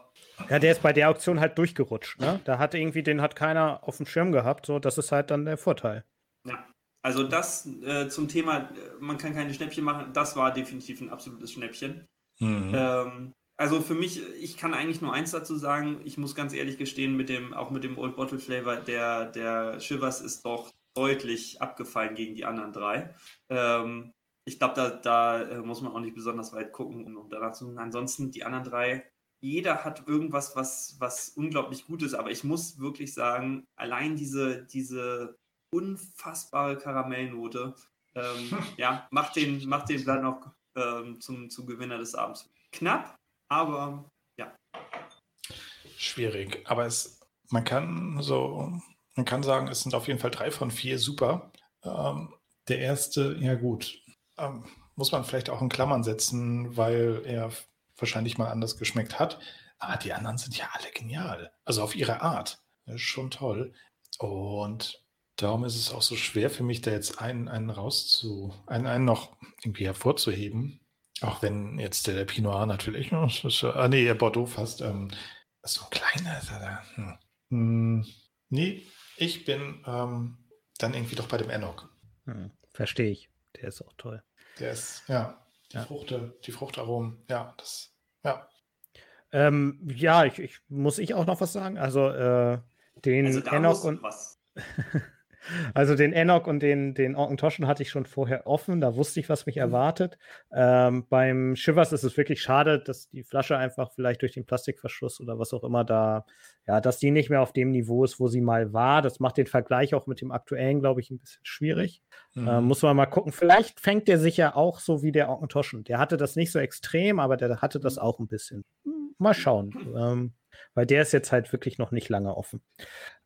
Ja, der ist bei der Auktion halt durchgerutscht. Ne? Da hat irgendwie, den hat keiner auf dem Schirm gehabt. So, das ist halt dann der Vorteil. Ja. Also das äh, zum Thema, äh, man kann keine Schnäppchen machen, das war definitiv ein absolutes Schnäppchen. Mhm. Ähm, also für mich, ich kann eigentlich nur eins dazu sagen, ich muss ganz ehrlich gestehen, mit dem, auch mit dem Old Bottle Flavor, der, der Shivers ist doch deutlich abgefallen gegen die anderen drei. Ähm, ich glaube, da, da äh, muss man auch nicht besonders weit gucken, um, um danach zu. Ansonsten die anderen drei, jeder hat irgendwas, was, was unglaublich gut ist, aber ich muss wirklich sagen, allein diese, diese unfassbare Karamellnote, ähm, (laughs) ja, macht den, macht den dann noch ähm, zum, zum Gewinner des Abends. Knapp, aber Schwierig. Aber es, man kann so, man kann sagen, es sind auf jeden Fall drei von vier super. Ähm, der erste, ja gut, ähm, muss man vielleicht auch in Klammern setzen, weil er wahrscheinlich mal anders geschmeckt hat. Aber die anderen sind ja alle genial. Also auf ihre Art. Das ist schon toll. Und darum ist es auch so schwer für mich, da jetzt einen, einen rauszu, einen, einen noch irgendwie hervorzuheben. Auch wenn jetzt der, der Pinot Noir natürlich, ah nee, der Bordeaux fast, ähm, so ein kleiner ist er da. Hm. Hm, nee, ich bin ähm, dann irgendwie doch bei dem Enoch. Hm, Verstehe ich. Der ist auch toll. Der ist, ja, die Ja. Fruchte, die Fruchtaromen, ja, das, ja. Ähm, ja, ich, ich, muss ich auch noch was sagen? Also, äh, den also da Enoch muss und was. (laughs) Also den Enoch und den, den Orkentoschen hatte ich schon vorher offen, da wusste ich, was mich Mhm. erwartet. Ähm, beim Shivers ist es wirklich schade, dass die Flasche einfach vielleicht durch den Plastikverschluss oder was auch immer da, ja, dass die nicht mehr auf dem Niveau ist, wo sie mal war. Das macht den Vergleich auch mit dem aktuellen, glaube ich, ein bisschen schwierig. Mhm. Ähm, muss man mal gucken. Vielleicht fängt der sich ja auch so wie der Orkentoschen. Der hatte das nicht so extrem, aber der hatte das auch ein bisschen. Mal schauen. Ähm, weil der ist jetzt halt wirklich noch nicht lange offen.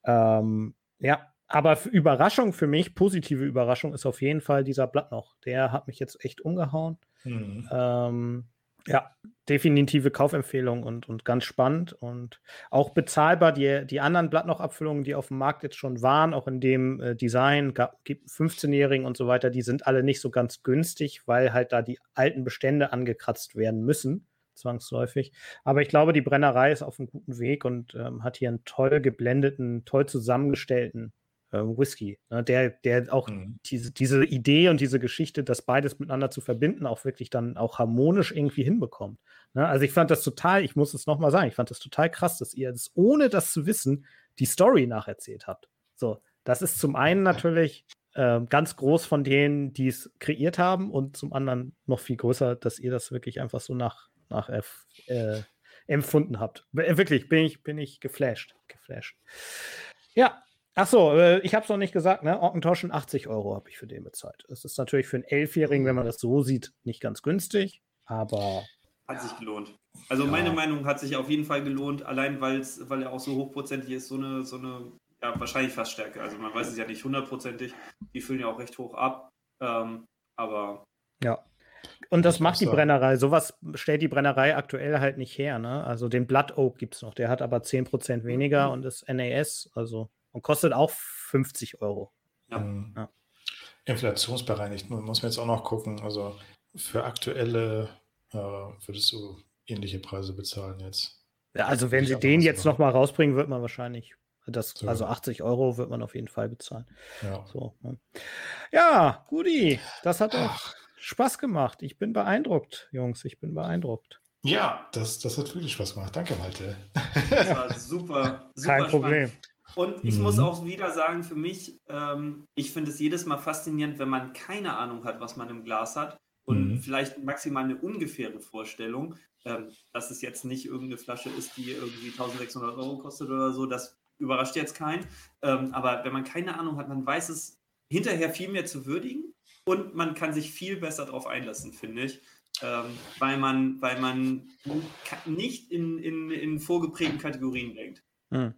Ähm, ja, aber Überraschung für mich, positive Überraschung ist auf jeden Fall dieser Blatt noch. Der hat mich jetzt echt umgehauen. Mhm. Ähm, Ja, definitive Kaufempfehlung und, und ganz spannend und auch bezahlbar. Die, die anderen Blattnoch-Abfüllungen, die auf dem Markt jetzt schon waren, auch in dem äh, Design, 15-Jährigen und so weiter, die sind alle nicht so ganz günstig, weil halt da die alten Bestände angekratzt werden müssen, zwangsläufig. Aber ich glaube, die Brennerei ist auf einem guten Weg und ähm, hat hier einen toll geblendeten, toll zusammengestellten ähm, Whisky, ne, der, der auch mhm. diese, diese Idee und diese Geschichte, das beides miteinander zu verbinden, auch wirklich dann auch harmonisch irgendwie hinbekommt. Ne? Also ich fand das total, ich muss es nochmal sagen, ich fand das total krass, dass ihr das, ohne das zu wissen, die Story nacherzählt habt. So, das ist zum einen natürlich äh, ganz groß von denen, die es kreiert haben und zum anderen noch viel größer, dass ihr das wirklich einfach so nach, nach äh, empfunden habt. Wirklich, bin ich, bin ich geflasht. geflasht. Ja, Ach so, äh, ich habe es noch nicht gesagt, ne? Ockentauschen 80 Euro habe ich für den bezahlt. Das ist natürlich für einen Elfjährigen, wenn man das so sieht, nicht ganz günstig, aber. Hat sich gelohnt. Also ja. meine Meinung hat sich auf jeden Fall gelohnt, allein weil er auch so hochprozentig ist, so eine, so eine, ja, wahrscheinlich fast Stärke. Also man weiß es ja nicht hundertprozentig. Die füllen ja auch recht hoch ab. Ähm, aber. Ja. Und das macht die Brennerei. Sowas stellt die Brennerei aktuell halt nicht her. Ne? Also den Blood Oak gibt es noch. Der hat aber 10% weniger mhm. und ist NAS. Also und kostet auch 50 Euro. Ja. Mhm. ja. Inflationsbereinigt muss man jetzt auch noch gucken. Also für aktuelle äh, würdest du ähnliche Preise bezahlen jetzt. Ja, also wenn sie den jetzt nochmal rausbringen, wird man wahrscheinlich das, so. Also 80 Euro wird man auf jeden Fall bezahlen. Ja, so, ne? ja Gudi, das hat auch Spaß gemacht. Ich bin beeindruckt, Jungs. Ich bin beeindruckt. Ja, das, das hat wirklich Spaß gemacht. Danke, Malte. Das war super, super Kein Problem. Und ich mhm. muss auch wieder sagen, für mich, ähm, ich finde es jedes Mal faszinierend, wenn man keine Ahnung hat, was man im Glas hat und mhm. vielleicht maximal eine ungefähre Vorstellung, ähm, dass es jetzt nicht irgendeine Flasche ist, die irgendwie 1600 Euro kostet oder so. Das überrascht jetzt keinen. Ähm, aber wenn man keine Ahnung hat, man weiß es hinterher viel mehr zu würdigen und man kann sich viel besser darauf einlassen, finde ich. Ähm, weil man, weil man nicht in, in, in vorgeprägten Kategorien denkt. Mhm.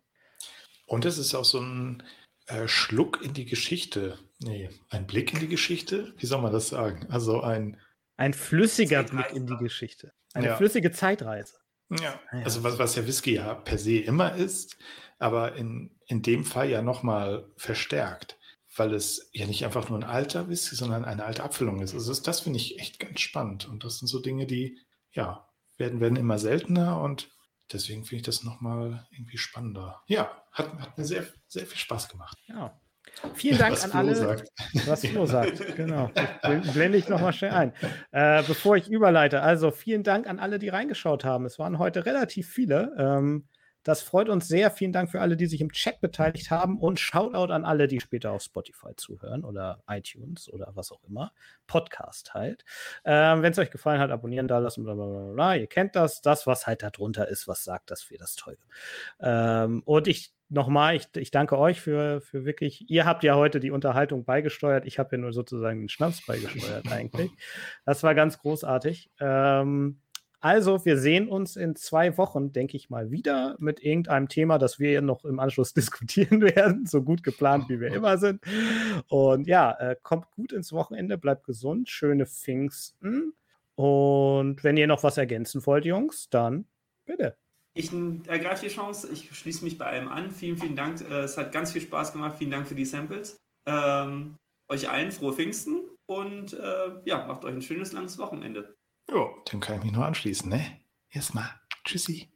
Und es ist auch so ein äh, Schluck in die Geschichte. Nee, ein Blick in die Geschichte? Wie soll man das sagen? Also ein. Ein flüssiger Blick in die Geschichte. Eine ja. flüssige Zeitreise. Ja, ah, ja. also was, was ja Whisky ja per se immer ist, aber in, in dem Fall ja nochmal verstärkt, weil es ja nicht einfach nur ein alter Whisky, sondern eine alte Abfüllung ist. Also das, das finde ich echt ganz spannend. Und das sind so Dinge, die, ja, werden, werden immer seltener und deswegen finde ich das nochmal irgendwie spannender. Ja, hat, hat, mir sehr, sehr viel Spaß gemacht. Ja. Vielen (laughs) Dank was an Flo alle. Sagt. Was Flo (laughs) sagt, genau. Ich blende ich nochmal schnell ein. Äh, bevor ich überleite, also vielen Dank an alle, die reingeschaut haben. Es waren heute relativ viele. Ähm, das freut uns sehr. Vielen Dank für alle, die sich im Chat beteiligt haben und Shoutout an alle, die später auf Spotify zuhören oder iTunes oder was auch immer. Podcast halt. Ähm, Wenn es euch gefallen hat, abonnieren da lassen, bla, bla, bla, bla. Ihr kennt das. Das, was halt da drunter ist, was sagt, dass wir das toll. Ähm, und ich nochmal, ich, ich danke euch für, für wirklich, ihr habt ja heute die Unterhaltung beigesteuert, ich habe ja nur sozusagen den Schnaps beigesteuert (laughs) eigentlich. Das war ganz großartig. Ähm, also, wir sehen uns in zwei Wochen, denke ich mal, wieder mit irgendeinem Thema, das wir noch im Anschluss (laughs) diskutieren werden, so gut geplant, wie wir immer sind. Und ja, äh, kommt gut ins Wochenende, bleibt gesund, schöne Pfingsten. Und wenn ihr noch was ergänzen wollt, Jungs, dann bitte. Ich ergreife die Chance, ich schließe mich bei allem an. Vielen, vielen Dank. Äh, es hat ganz viel Spaß gemacht. Vielen Dank für die Samples. Ähm, euch allen frohe Pfingsten und äh, ja, macht euch ein schönes langes Wochenende. Ja, dem kann ich mich nur anschließen, ne? Erstmal. Tschüssi.